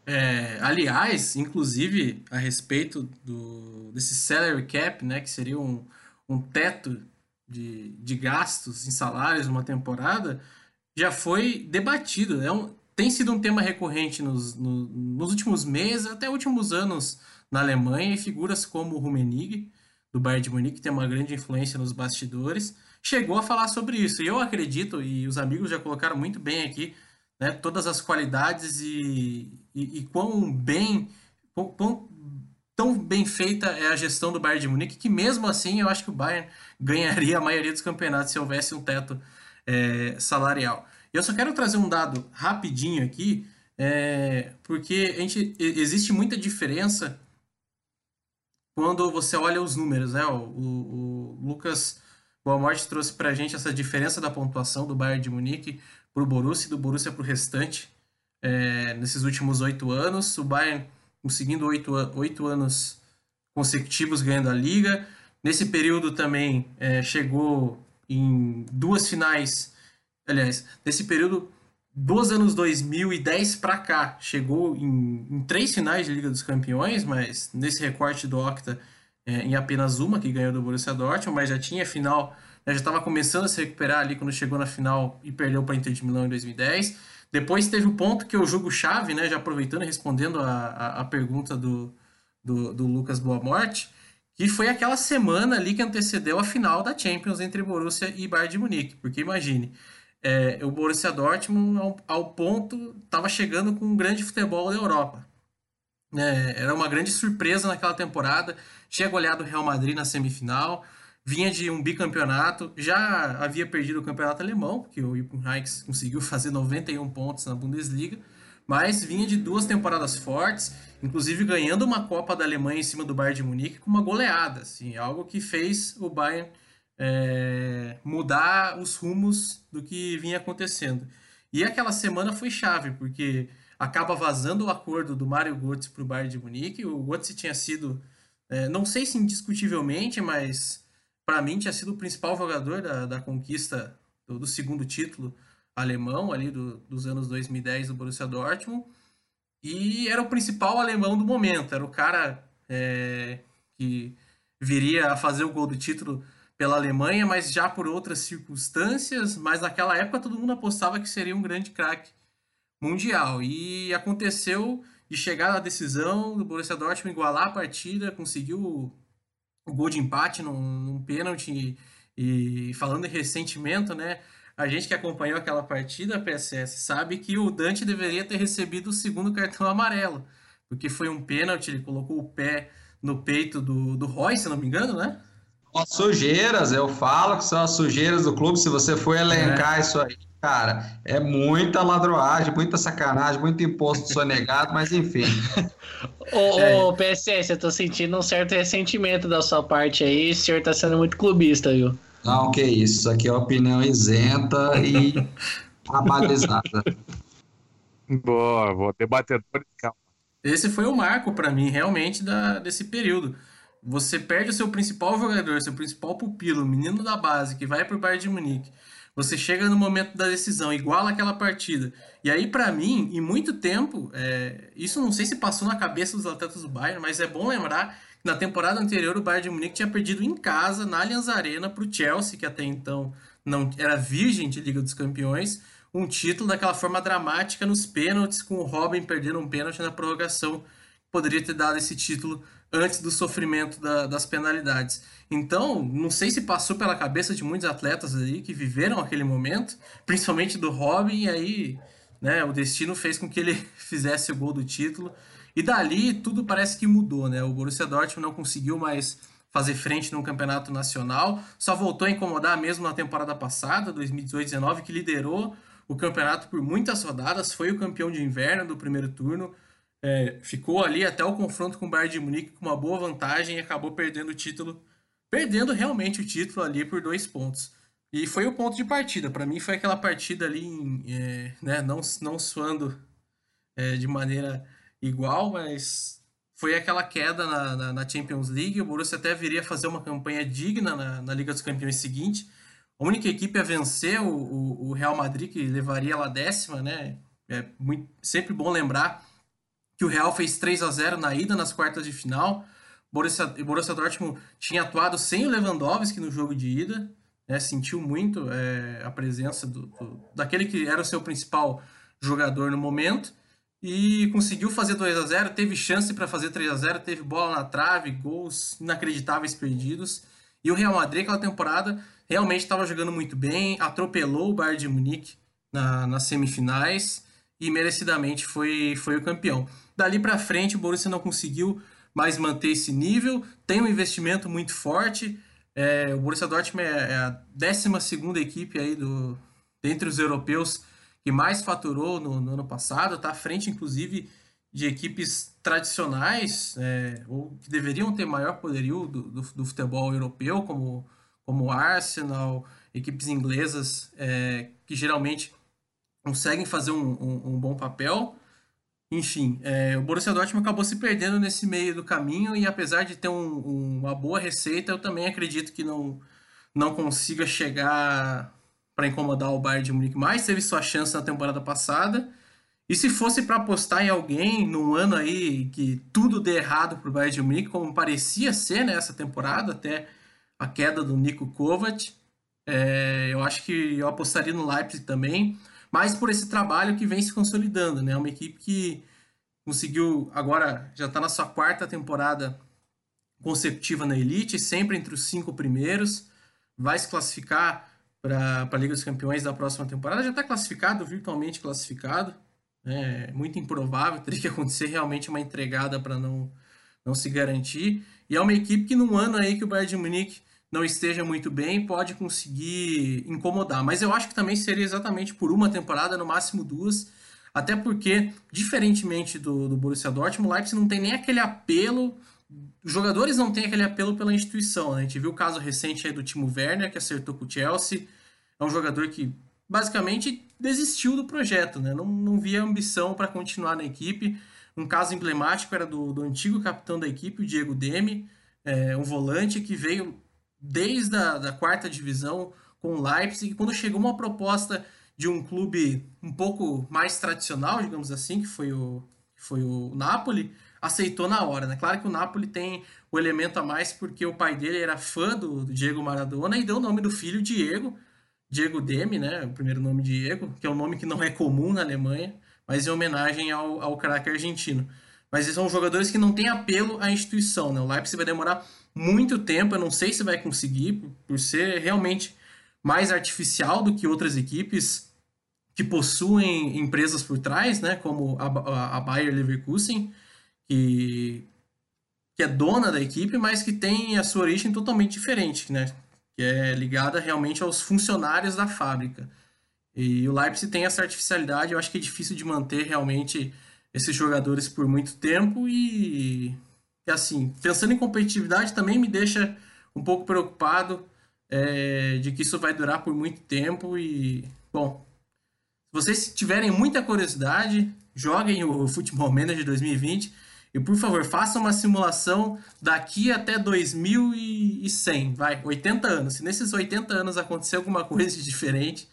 É, aliás, inclusive, a respeito do, desse salary cap, né, que seria um, um teto de, de gastos em salários numa temporada, já foi debatido. É um, tem sido um tema recorrente nos, no, nos últimos meses, até últimos anos na Alemanha, e figuras como o Rummenigge, do Bayern de Munique, que tem uma grande influência nos bastidores, chegou a falar sobre isso. E eu acredito, e os amigos já colocaram muito bem aqui, né, todas as qualidades e, e, e quão bem, quão, quão, tão bem feita é a gestão do Bayern de Munique que mesmo assim eu acho que o Bayern ganharia a maioria dos campeonatos se houvesse um teto é, salarial. Eu só quero trazer um dado rapidinho aqui, é, porque a gente, existe muita diferença quando você olha os números, né? O, o, o Lucas Boamorte trouxe para a gente essa diferença da pontuação do Bayern de Munique para o Borussia e do Borussia para o restante é, nesses últimos oito anos. O Bayern conseguindo oito, oito anos consecutivos ganhando a Liga. Nesse período também é, chegou em duas finais, aliás, nesse período dos anos 2010 para cá, chegou em, em, três finais de Liga dos Campeões, mas nesse recorte do Octa é, em apenas uma que ganhou do Borussia Dortmund, mas já tinha final, né, já estava começando a se recuperar ali quando chegou na final e perdeu para Inter de Milão em 2010. Depois teve o ponto que eu julgo chave, né, já aproveitando e respondendo a, a, a pergunta do, do, do Lucas Boamorte, que foi aquela semana ali que antecedeu a final da Champions entre Borussia e Bayern de Munique. Porque imagine, é, o Borussia Dortmund ao, ao ponto estava chegando com um grande futebol da Europa. É, era uma grande surpresa naquela temporada. Tinha goleado o Real Madrid na semifinal, vinha de um bicampeonato, já havia perdido o campeonato alemão, porque o Heynckes conseguiu fazer 91 pontos na Bundesliga, mas vinha de duas temporadas fortes, inclusive ganhando uma Copa da Alemanha em cima do Bayern de Munique com uma goleada, assim, algo que fez o Bayern é, mudar os rumos do que vinha acontecendo. E aquela semana foi chave, porque acaba vazando o acordo do Mário Götze para o Bayern de Munique. O Götze tinha sido, é, não sei se indiscutivelmente, mas para mim tinha sido o principal jogador da, da conquista do, do segundo título alemão ali do, dos anos 2010 do Borussia Dortmund. E era o principal alemão do momento, era o cara é, que viria a fazer o gol do título pela Alemanha, mas já por outras circunstâncias. Mas naquela época todo mundo apostava que seria um grande craque mundial. E aconteceu de chegar na decisão do Borussia Dortmund igualar a partida, conseguiu o, o gol de empate num, num pênalti. E, e falando em ressentimento, né? A gente que acompanhou aquela partida, PSS, sabe que o Dante deveria ter recebido o segundo cartão amarelo, porque foi um pênalti, ele colocou o pé no peito do, do Roy, se não me engano, né? As sujeiras, eu falo que são as sujeiras do clube. Se você for elencar é. isso aí, cara, é muita ladroagem, muita sacanagem, muito imposto sonegado, mas enfim. ô, é. ô, PSS, eu tô sentindo um certo ressentimento da sua parte aí. O senhor tá sendo muito clubista, viu? Não, que isso. Isso aqui é opinião isenta e abalizada. Boa, vou debatedor de calma. Esse foi o marco para mim, realmente, da, desse período. Você perde o seu principal jogador, seu principal pupilo, o menino da base, que vai para o Bayern de Munique. Você chega no momento da decisão, iguala aquela partida. E aí, para mim, em muito tempo, é... isso não sei se passou na cabeça dos atletas do Bayern, mas é bom lembrar que na temporada anterior o Bayern de Munique tinha perdido em casa, na Allianz Arena, para o Chelsea, que até então não era virgem de Liga dos Campeões, um título daquela forma dramática nos pênaltis, com o Robin perdendo um pênalti na prorrogação. Poderia ter dado esse título antes do sofrimento da, das penalidades. Então, não sei se passou pela cabeça de muitos atletas ali que viveram aquele momento, principalmente do Robin, e aí né, o destino fez com que ele fizesse o gol do título. E dali tudo parece que mudou, né? O Borussia Dortmund não conseguiu mais fazer frente no campeonato nacional, só voltou a incomodar mesmo na temporada passada, 2018-19, que liderou o campeonato por muitas rodadas, foi o campeão de inverno do primeiro turno, é, ficou ali até o confronto com o Bayern de Munique com uma boa vantagem e acabou perdendo o título, perdendo realmente o título ali por dois pontos. E foi o ponto de partida. Para mim foi aquela partida ali, é, né, não, não suando é, de maneira igual, mas foi aquela queda na, na, na, Champions League. O Borussia até viria fazer uma campanha digna na, na Liga dos Campeões seguinte. A única equipe a vencer o, o, o Real Madrid, que levaria ela décima, né? É muito, sempre bom lembrar que o Real fez 3 a 0 na ida nas quartas de final. Borussia, Borussia Dortmund tinha atuado sem o Lewandowski no jogo de ida, né, sentiu muito é, a presença do, do, daquele que era o seu principal jogador no momento e conseguiu fazer 2 a 0 teve chance para fazer 3 a 0 teve bola na trave, gols inacreditáveis perdidos. E o Real Madrid, aquela temporada, realmente estava jogando muito bem, atropelou o Bayern de Munique na, nas semifinais e merecidamente foi, foi o campeão. Dali para frente, o Borussia não conseguiu mais manter esse nível, tem um investimento muito forte. É, o Borussia Dortmund é, é a 12 equipe aí do, dentre os europeus que mais faturou no, no ano passado, está à frente, inclusive, de equipes tradicionais, é, ou que deveriam ter maior poderio do, do, do, futebol europeu, como, como Arsenal, equipes inglesas é, que geralmente conseguem fazer um, um, um bom papel. Enfim, é, o Borussia Dortmund acabou se perdendo nesse meio do caminho e apesar de ter um, uma boa receita, eu também acredito que não, não consiga chegar para incomodar o Bayern de Munique mais. Teve sua chance na temporada passada e se fosse para apostar em alguém num ano aí que tudo dê errado para o Bayern de Munique, como parecia ser nessa né, temporada, até a queda do Nico Kovac, é, eu acho que eu apostaria no Leipzig também, mas por esse trabalho que vem se consolidando, né? Uma equipe que conseguiu, agora já está na sua quarta temporada consecutiva na Elite, sempre entre os cinco primeiros, vai se classificar para a Liga dos Campeões da próxima temporada, já está classificado, virtualmente classificado, é muito improvável, teria que acontecer realmente uma entregada para não, não se garantir. E é uma equipe que num ano aí que o Bayern de Munique não esteja muito bem, pode conseguir incomodar. Mas eu acho que também seria exatamente por uma temporada, no máximo duas. Até porque, diferentemente do, do Borussia Dortmund, o Leipzig não tem nem aquele apelo os jogadores não têm aquele apelo pela instituição. Né? A gente viu o caso recente do Timo Werner, que acertou com o Chelsea. É um jogador que basicamente desistiu do projeto, né? não, não via ambição para continuar na equipe. Um caso emblemático era do, do antigo capitão da equipe, o Diego Demi, é, um volante que veio desde a da quarta divisão com o Leipzig. Quando chegou uma proposta de um clube um pouco mais tradicional, digamos assim, que foi o, foi o Napoli, aceitou na hora. Né? Claro que o Napoli tem o elemento a mais porque o pai dele era fã do, do Diego Maradona e deu o nome do filho Diego Diego Demi, né? O primeiro nome Diego, que é um nome que não é comum na Alemanha, mas em homenagem ao, ao craque argentino. Mas eles são jogadores que não têm apelo à instituição, né? O Leipzig vai demorar muito tempo, eu não sei se vai conseguir, por ser realmente mais artificial do que outras equipes que possuem empresas por trás, né? Como a, a Bayer Leverkusen, que, que é dona da equipe, mas que tem a sua origem totalmente diferente, né? que é ligada realmente aos funcionários da fábrica. E o Leipzig tem essa artificialidade, eu acho que é difícil de manter realmente esses jogadores por muito tempo e, e assim, pensando em competitividade também me deixa um pouco preocupado é, de que isso vai durar por muito tempo e, bom, se vocês tiverem muita curiosidade, joguem o Futebol Manager 2020, e por favor, faça uma simulação daqui até 2100, vai, 80 anos. Se nesses 80 anos acontecer alguma coisa de diferente,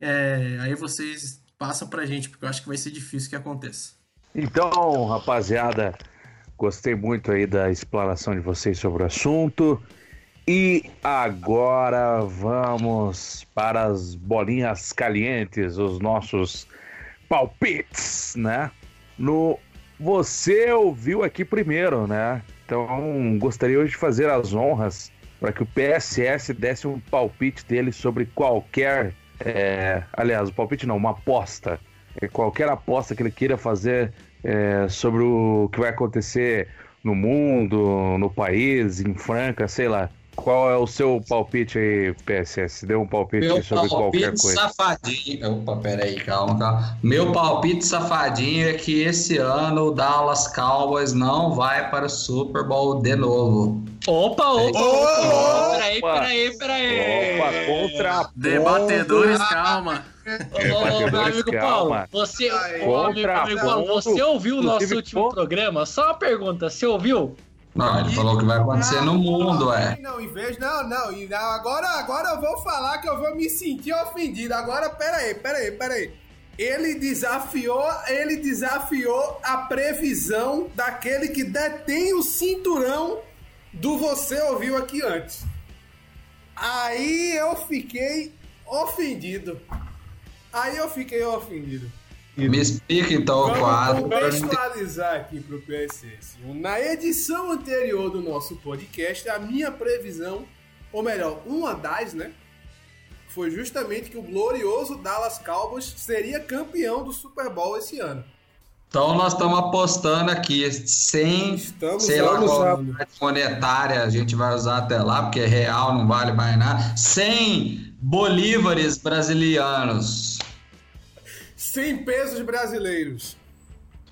é, aí vocês passam pra gente, porque eu acho que vai ser difícil que aconteça. Então, rapaziada, gostei muito aí da explanação de vocês sobre o assunto. E agora vamos para as bolinhas calientes, os nossos palpites, né? No você ouviu aqui primeiro, né? Então, gostaria hoje de fazer as honras para que o PSS desse um palpite dele sobre qualquer. É, aliás, o palpite não, uma aposta. É, qualquer aposta que ele queira fazer é, sobre o que vai acontecer no mundo, no país, em Franca, sei lá. Qual é o seu palpite aí, PSS? Deu um palpite Meu sobre qualquer coisa. safadinho. Opa, peraí, calma, calma. Meu palpite safadinho é que esse ano o Dallas Cowboys não vai para o Super Bowl de novo. Opa, opa, opa. Peraí, peraí, peraí. Opa, contra. Debatedores, calma. Ô, meu amigo Paulo, você, contra amigo, Paulo, você ouviu o nosso último programa? Só uma pergunta, você ouviu? Não, ele falou que vai acontecer não, no mundo, é. Não, em vez, não, não, não. Agora, agora eu vou falar que eu vou me sentir ofendido. Agora, pera aí, pera aí, pera aí. Ele desafiou, ele desafiou a previsão daquele que detém o cinturão do você ouviu aqui antes. Aí eu fiquei ofendido. Aí eu fiquei ofendido. Me explica então o quadro. Vamos contextualizar aqui para o PSS. Na edição anterior do nosso podcast, a minha previsão, ou melhor, uma das, né? foi justamente que o glorioso Dallas Cowboys seria campeão do Super Bowl esse ano. Então nós estamos apostando aqui, sem, Estamos sei lá qual monetária a gente vai usar até lá, porque real não vale mais nada, 100 bolívares brasilianos, 100 pesos brasileiros.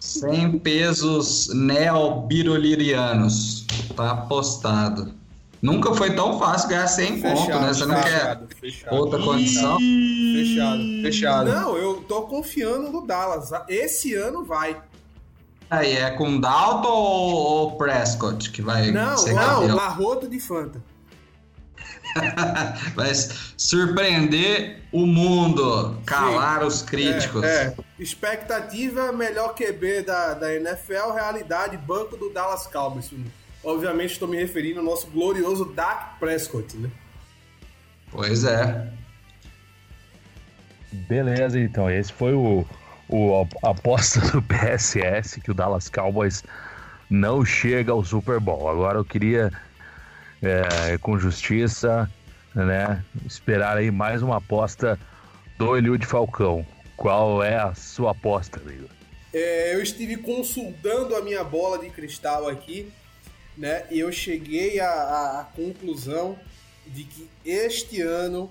100 pesos neobirolirianos, tá apostado. Nunca foi tão fácil ganhar 100 conto, né? Você não quer fechado, fechado. outra condição? Fechado. Fechado. Não, eu tô confiando no Dallas. Esse ano vai. Aí é com Dalton ou, ou Prescott que vai Não, ser não, campeão? Larroto de Fanta. Vai surpreender o mundo, calar os críticos. É, é. Expectativa melhor QB da, da NFL, realidade banco do Dallas Cowboys. Obviamente estou me referindo ao nosso glorioso Dak Prescott, né? Pois é. Beleza, então. Esse foi o, o a aposta do PSS que o Dallas Cowboys não chega ao Super Bowl. Agora eu queria, é, com justiça, né, esperar aí mais uma aposta do Eliud Falcão. Qual é a sua aposta, amigo? É, eu estive consultando a minha bola de cristal aqui, né? E eu cheguei à, à- conclusão de que este ano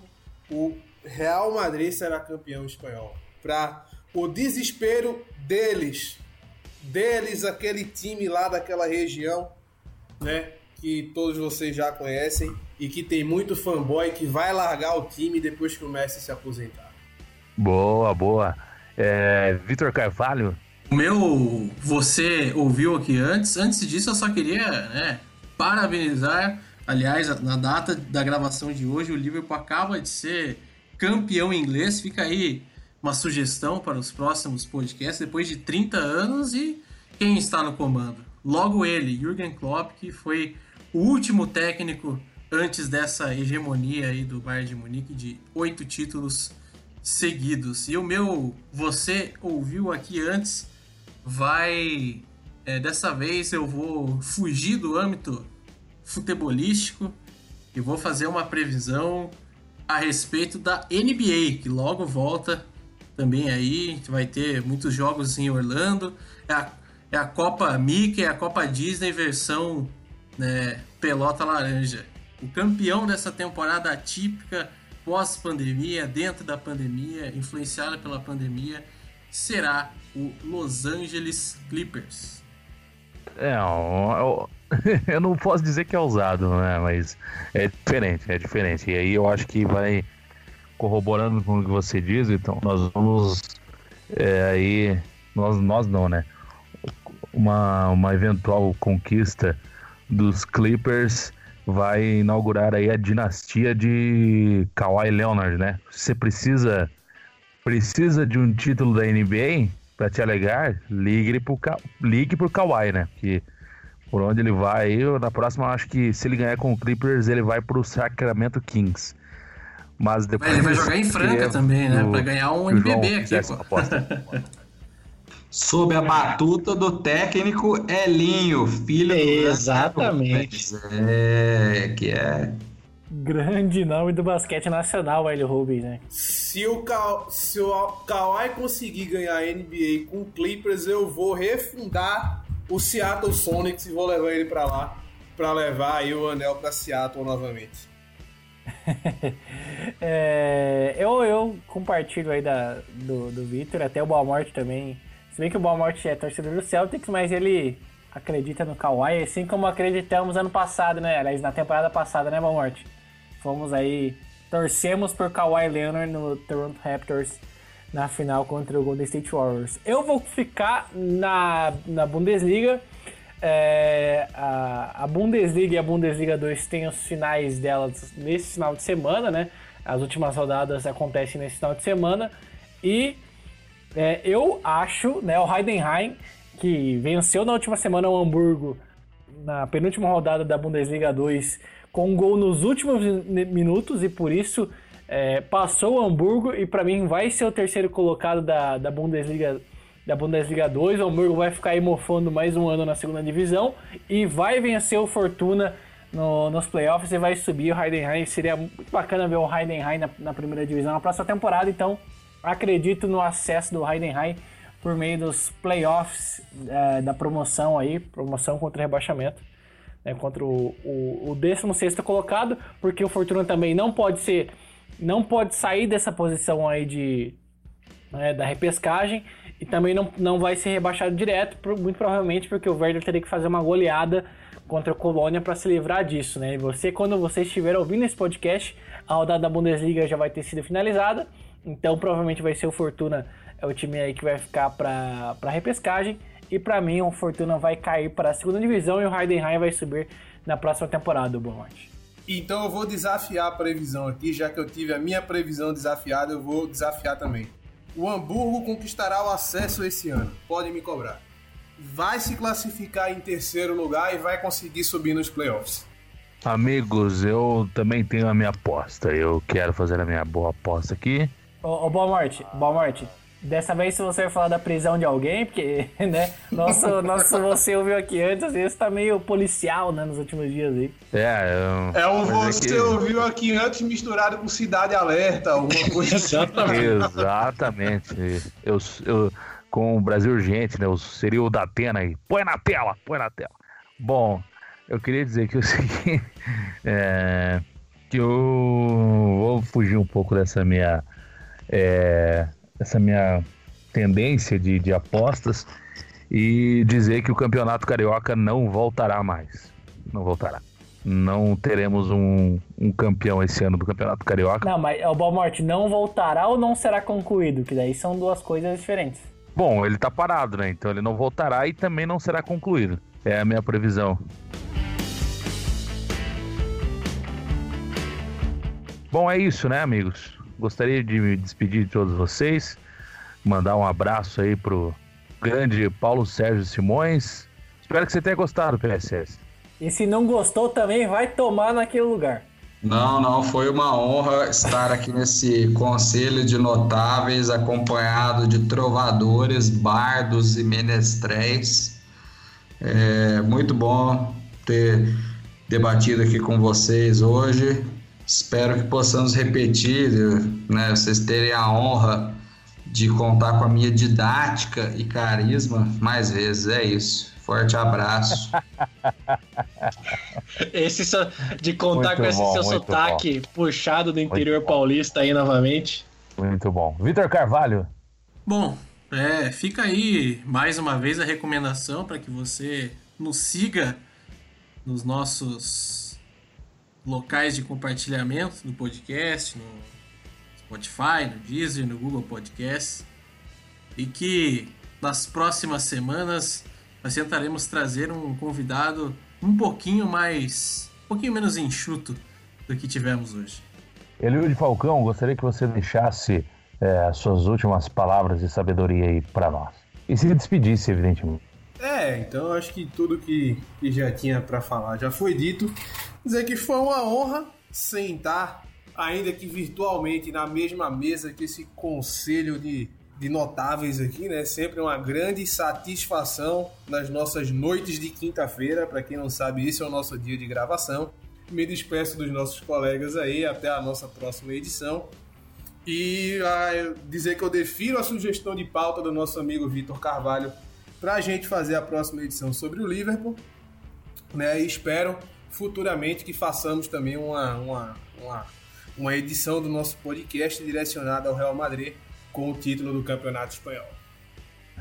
o Real Madrid será campeão espanhol. Para o desespero deles, deles, aquele time lá daquela região, né? Que todos vocês já conhecem e que tem muito fanboy que vai largar o time depois que o Messi se aposentar. Boa, boa. É, Vitor Carvalho, O meu, você ouviu aqui antes. Antes disso, eu só queria né, parabenizar. Aliás, na data da gravação de hoje, o Liverpool acaba de ser campeão inglês. Fica aí uma sugestão para os próximos podcasts, depois de 30 anos. E quem está no comando? Logo ele, Jürgen Klopp, que foi o último técnico antes dessa hegemonia aí do Bayern de Munique de oito títulos seguidos. E o meu, você ouviu aqui antes, vai. é, dessa vez eu vou fugir do âmbito futebolístico e vou fazer uma previsão a respeito da NBA, que logo volta também aí. Vai ter muitos jogos em Orlando. É a, é a Copa Mickey, é a Copa Disney versão né, pelota laranja. O campeão dessa temporada atípica, pós-pandemia, dentro da pandemia, influenciada pela pandemia, será o Los Angeles Clippers. É, eu, eu não posso dizer que é ousado, né? Mas é diferente, é diferente. E aí eu acho que vai corroborando com o que você diz, então nós vamos é, aí. Nós, nós não, né? Uma, uma eventual conquista dos Clippers vai inaugurar aí a dinastia de Kawhi Leonard, né? Você precisa precisa de um título da NBA para te alegar, ligue pro, ligue pro Kawhi, né? Que por onde ele vai, eu, na próxima acho que se ele ganhar com o Clippers, ele vai pro Sacramento Kings. Mas depois Ele vai jogar em Franca também, né? Pra ganhar um NBB aqui, pô. aposta. Sob a batuta do técnico Elinho, filho do Exatamente. É, que é. Grande nome do basquete nacional, Hélio Rubens, né? Se o, Ka se o Kawhi conseguir ganhar a NBA com o Clippers, eu vou refundar o Seattle Sonics e vou levar ele pra lá pra levar aí o anel pra Seattle novamente. É, eu, eu compartilho aí da, do, do Victor, até o Balmorte também. Se bem que o Balmorte é torcedor do Celtics, mas ele acredita no Kawhi, assim como acreditamos ano passado, né? Aliás, na temporada passada, né, Balmorte? Fomos aí, torcemos por Kawhi Leonard no Toronto Raptors na final contra o Golden State Warriors. Eu vou ficar na, na Bundesliga. É, a, a Bundesliga e a Bundesliga 2 têm os finais delas nesse final de semana, né? As últimas rodadas acontecem nesse final de semana. E é, eu acho, né, o Heidenheim, que venceu na última semana o Hamburgo na penúltima rodada da Bundesliga 2 com um gol nos últimos mi- minutos e por isso é, passou o Hamburgo e para mim vai ser o terceiro colocado da, da Bundesliga da Bundesliga 2. O Hamburgo vai ficar aí mofando mais um ano na segunda divisão e vai vencer o Fortuna no, nos playoffs e vai subir o Heidenheim. Seria muito bacana ver o Heidenheim na, na primeira divisão na próxima temporada, então acredito no acesso do Heidenheim por meio dos playoffs é, da promoção aí, promoção contra rebaixamento, né, contra o, o, o 16 colocado, porque o Fortuna também não pode ser, não pode sair dessa posição aí de né, da repescagem e também não, não vai ser rebaixado direto, muito provavelmente porque o Werder teria que fazer uma goleada contra o Colônia para se livrar disso, né? E você, quando você estiver ouvindo esse podcast, a rodada da Bundesliga já vai ter sido finalizada, então provavelmente vai ser o Fortuna é o time aí que vai ficar para para repescagem e para mim o Fortuna vai cair para a segunda divisão e o Heidenheim vai subir na próxima temporada, o Bomonte. Então eu vou desafiar a previsão aqui, já que eu tive a minha previsão desafiada, eu vou desafiar também. O Hamburgo conquistará o acesso esse ano. Pode me cobrar. Vai se classificar em terceiro lugar e vai conseguir subir nos playoffs. Amigos, eu também tenho a minha aposta. Eu quero fazer a minha boa aposta aqui. Ô, ô Boa Morte, Boa Morte. Dessa vez, se você falar da prisão de alguém, porque, né, nosso, nosso você ouviu aqui antes, às vezes tá meio policial, né, nos últimos dias aí. É, eu... é o você aqui... ouviu aqui antes misturado com Cidade Alerta, alguma coisa assim. Exatamente. Eu, eu, com o Brasil Urgente, né, seria o da Atena aí. Põe na tela, põe na tela. Bom, eu queria dizer que o seguinte, é, que eu vou fugir um pouco dessa minha... É, essa minha tendência de, de apostas e dizer que o campeonato carioca não voltará mais. Não voltará. Não teremos um, um campeão esse ano do campeonato carioca. Não, mas o Balmorte não voltará ou não será concluído? Que daí são duas coisas diferentes. Bom, ele tá parado, né? Então ele não voltará e também não será concluído. É a minha previsão. Bom, é isso, né, amigos? Gostaria de me despedir de todos vocês, mandar um abraço aí pro grande Paulo Sérgio Simões. Espero que você tenha gostado, PSS. E se não gostou também, vai tomar naquele lugar. Não, não, foi uma honra estar aqui nesse conselho de notáveis, acompanhado de trovadores, bardos e menestréis. É muito bom ter debatido aqui com vocês hoje. Espero que possamos repetir, né? Vocês terem a honra de contar com a minha didática e carisma mais vezes. É isso. Forte abraço. esse so, de contar muito com esse bom, seu sotaque bom. puxado do interior muito paulista aí novamente. Muito bom. Vitor Carvalho. Bom, é, fica aí mais uma vez a recomendação para que você nos siga nos nossos locais de compartilhamento do podcast, no Spotify, no Deezer, no Google Podcast. E que nas próximas semanas nós tentaremos trazer um convidado um pouquinho mais. um pouquinho menos enxuto do que tivemos hoje. Eliud Falcão, gostaria que você deixasse é, as suas últimas palavras de sabedoria aí para nós. E se despedisse, evidentemente. É, então eu acho que tudo que, que já tinha para falar já foi dito. Dizer que foi uma honra sentar, ainda que virtualmente, na mesma mesa que esse conselho de, de notáveis aqui, né? Sempre uma grande satisfação nas nossas noites de quinta-feira. Para quem não sabe, esse é o nosso dia de gravação. Me despeço dos nossos colegas aí, até a nossa próxima edição. E ah, dizer que eu defiro a sugestão de pauta do nosso amigo Vitor Carvalho para a gente fazer a próxima edição sobre o Liverpool. Né? E espero futuramente que façamos também uma, uma, uma, uma edição do nosso podcast direcionada ao Real Madrid com o título do Campeonato Espanhol.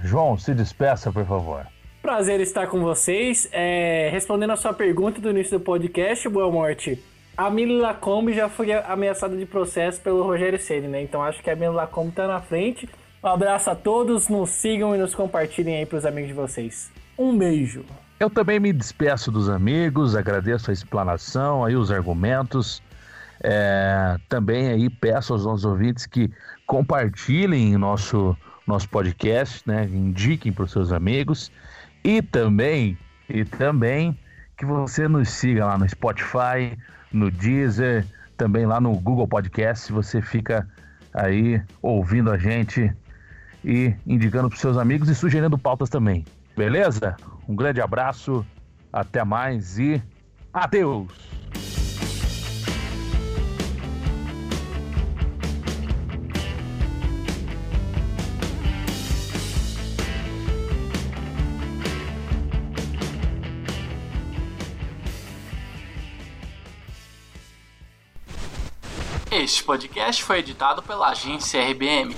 João, se despeça, por favor. Prazer estar com vocês. É, respondendo a sua pergunta do início do podcast, Boa Morte, a Mili Lacombe já foi ameaçada de processo pelo Rogério Ceni, né? Então acho que a Mili Lacombe está na frente. Um abraço a todos, nos sigam e nos compartilhem aí para os amigos de vocês. Um beijo. Eu também me despeço dos amigos, agradeço a explanação, aí os argumentos. É, também aí peço aos nossos ouvintes que compartilhem nosso nosso podcast, né? Indiquem para os seus amigos e também e também que você nos siga lá no Spotify, no Deezer, também lá no Google Podcast. Você fica aí ouvindo a gente e indicando para os seus amigos e sugerindo pautas também. Beleza? Um grande abraço, até mais e Adeus! Este podcast foi editado pela agência RBM.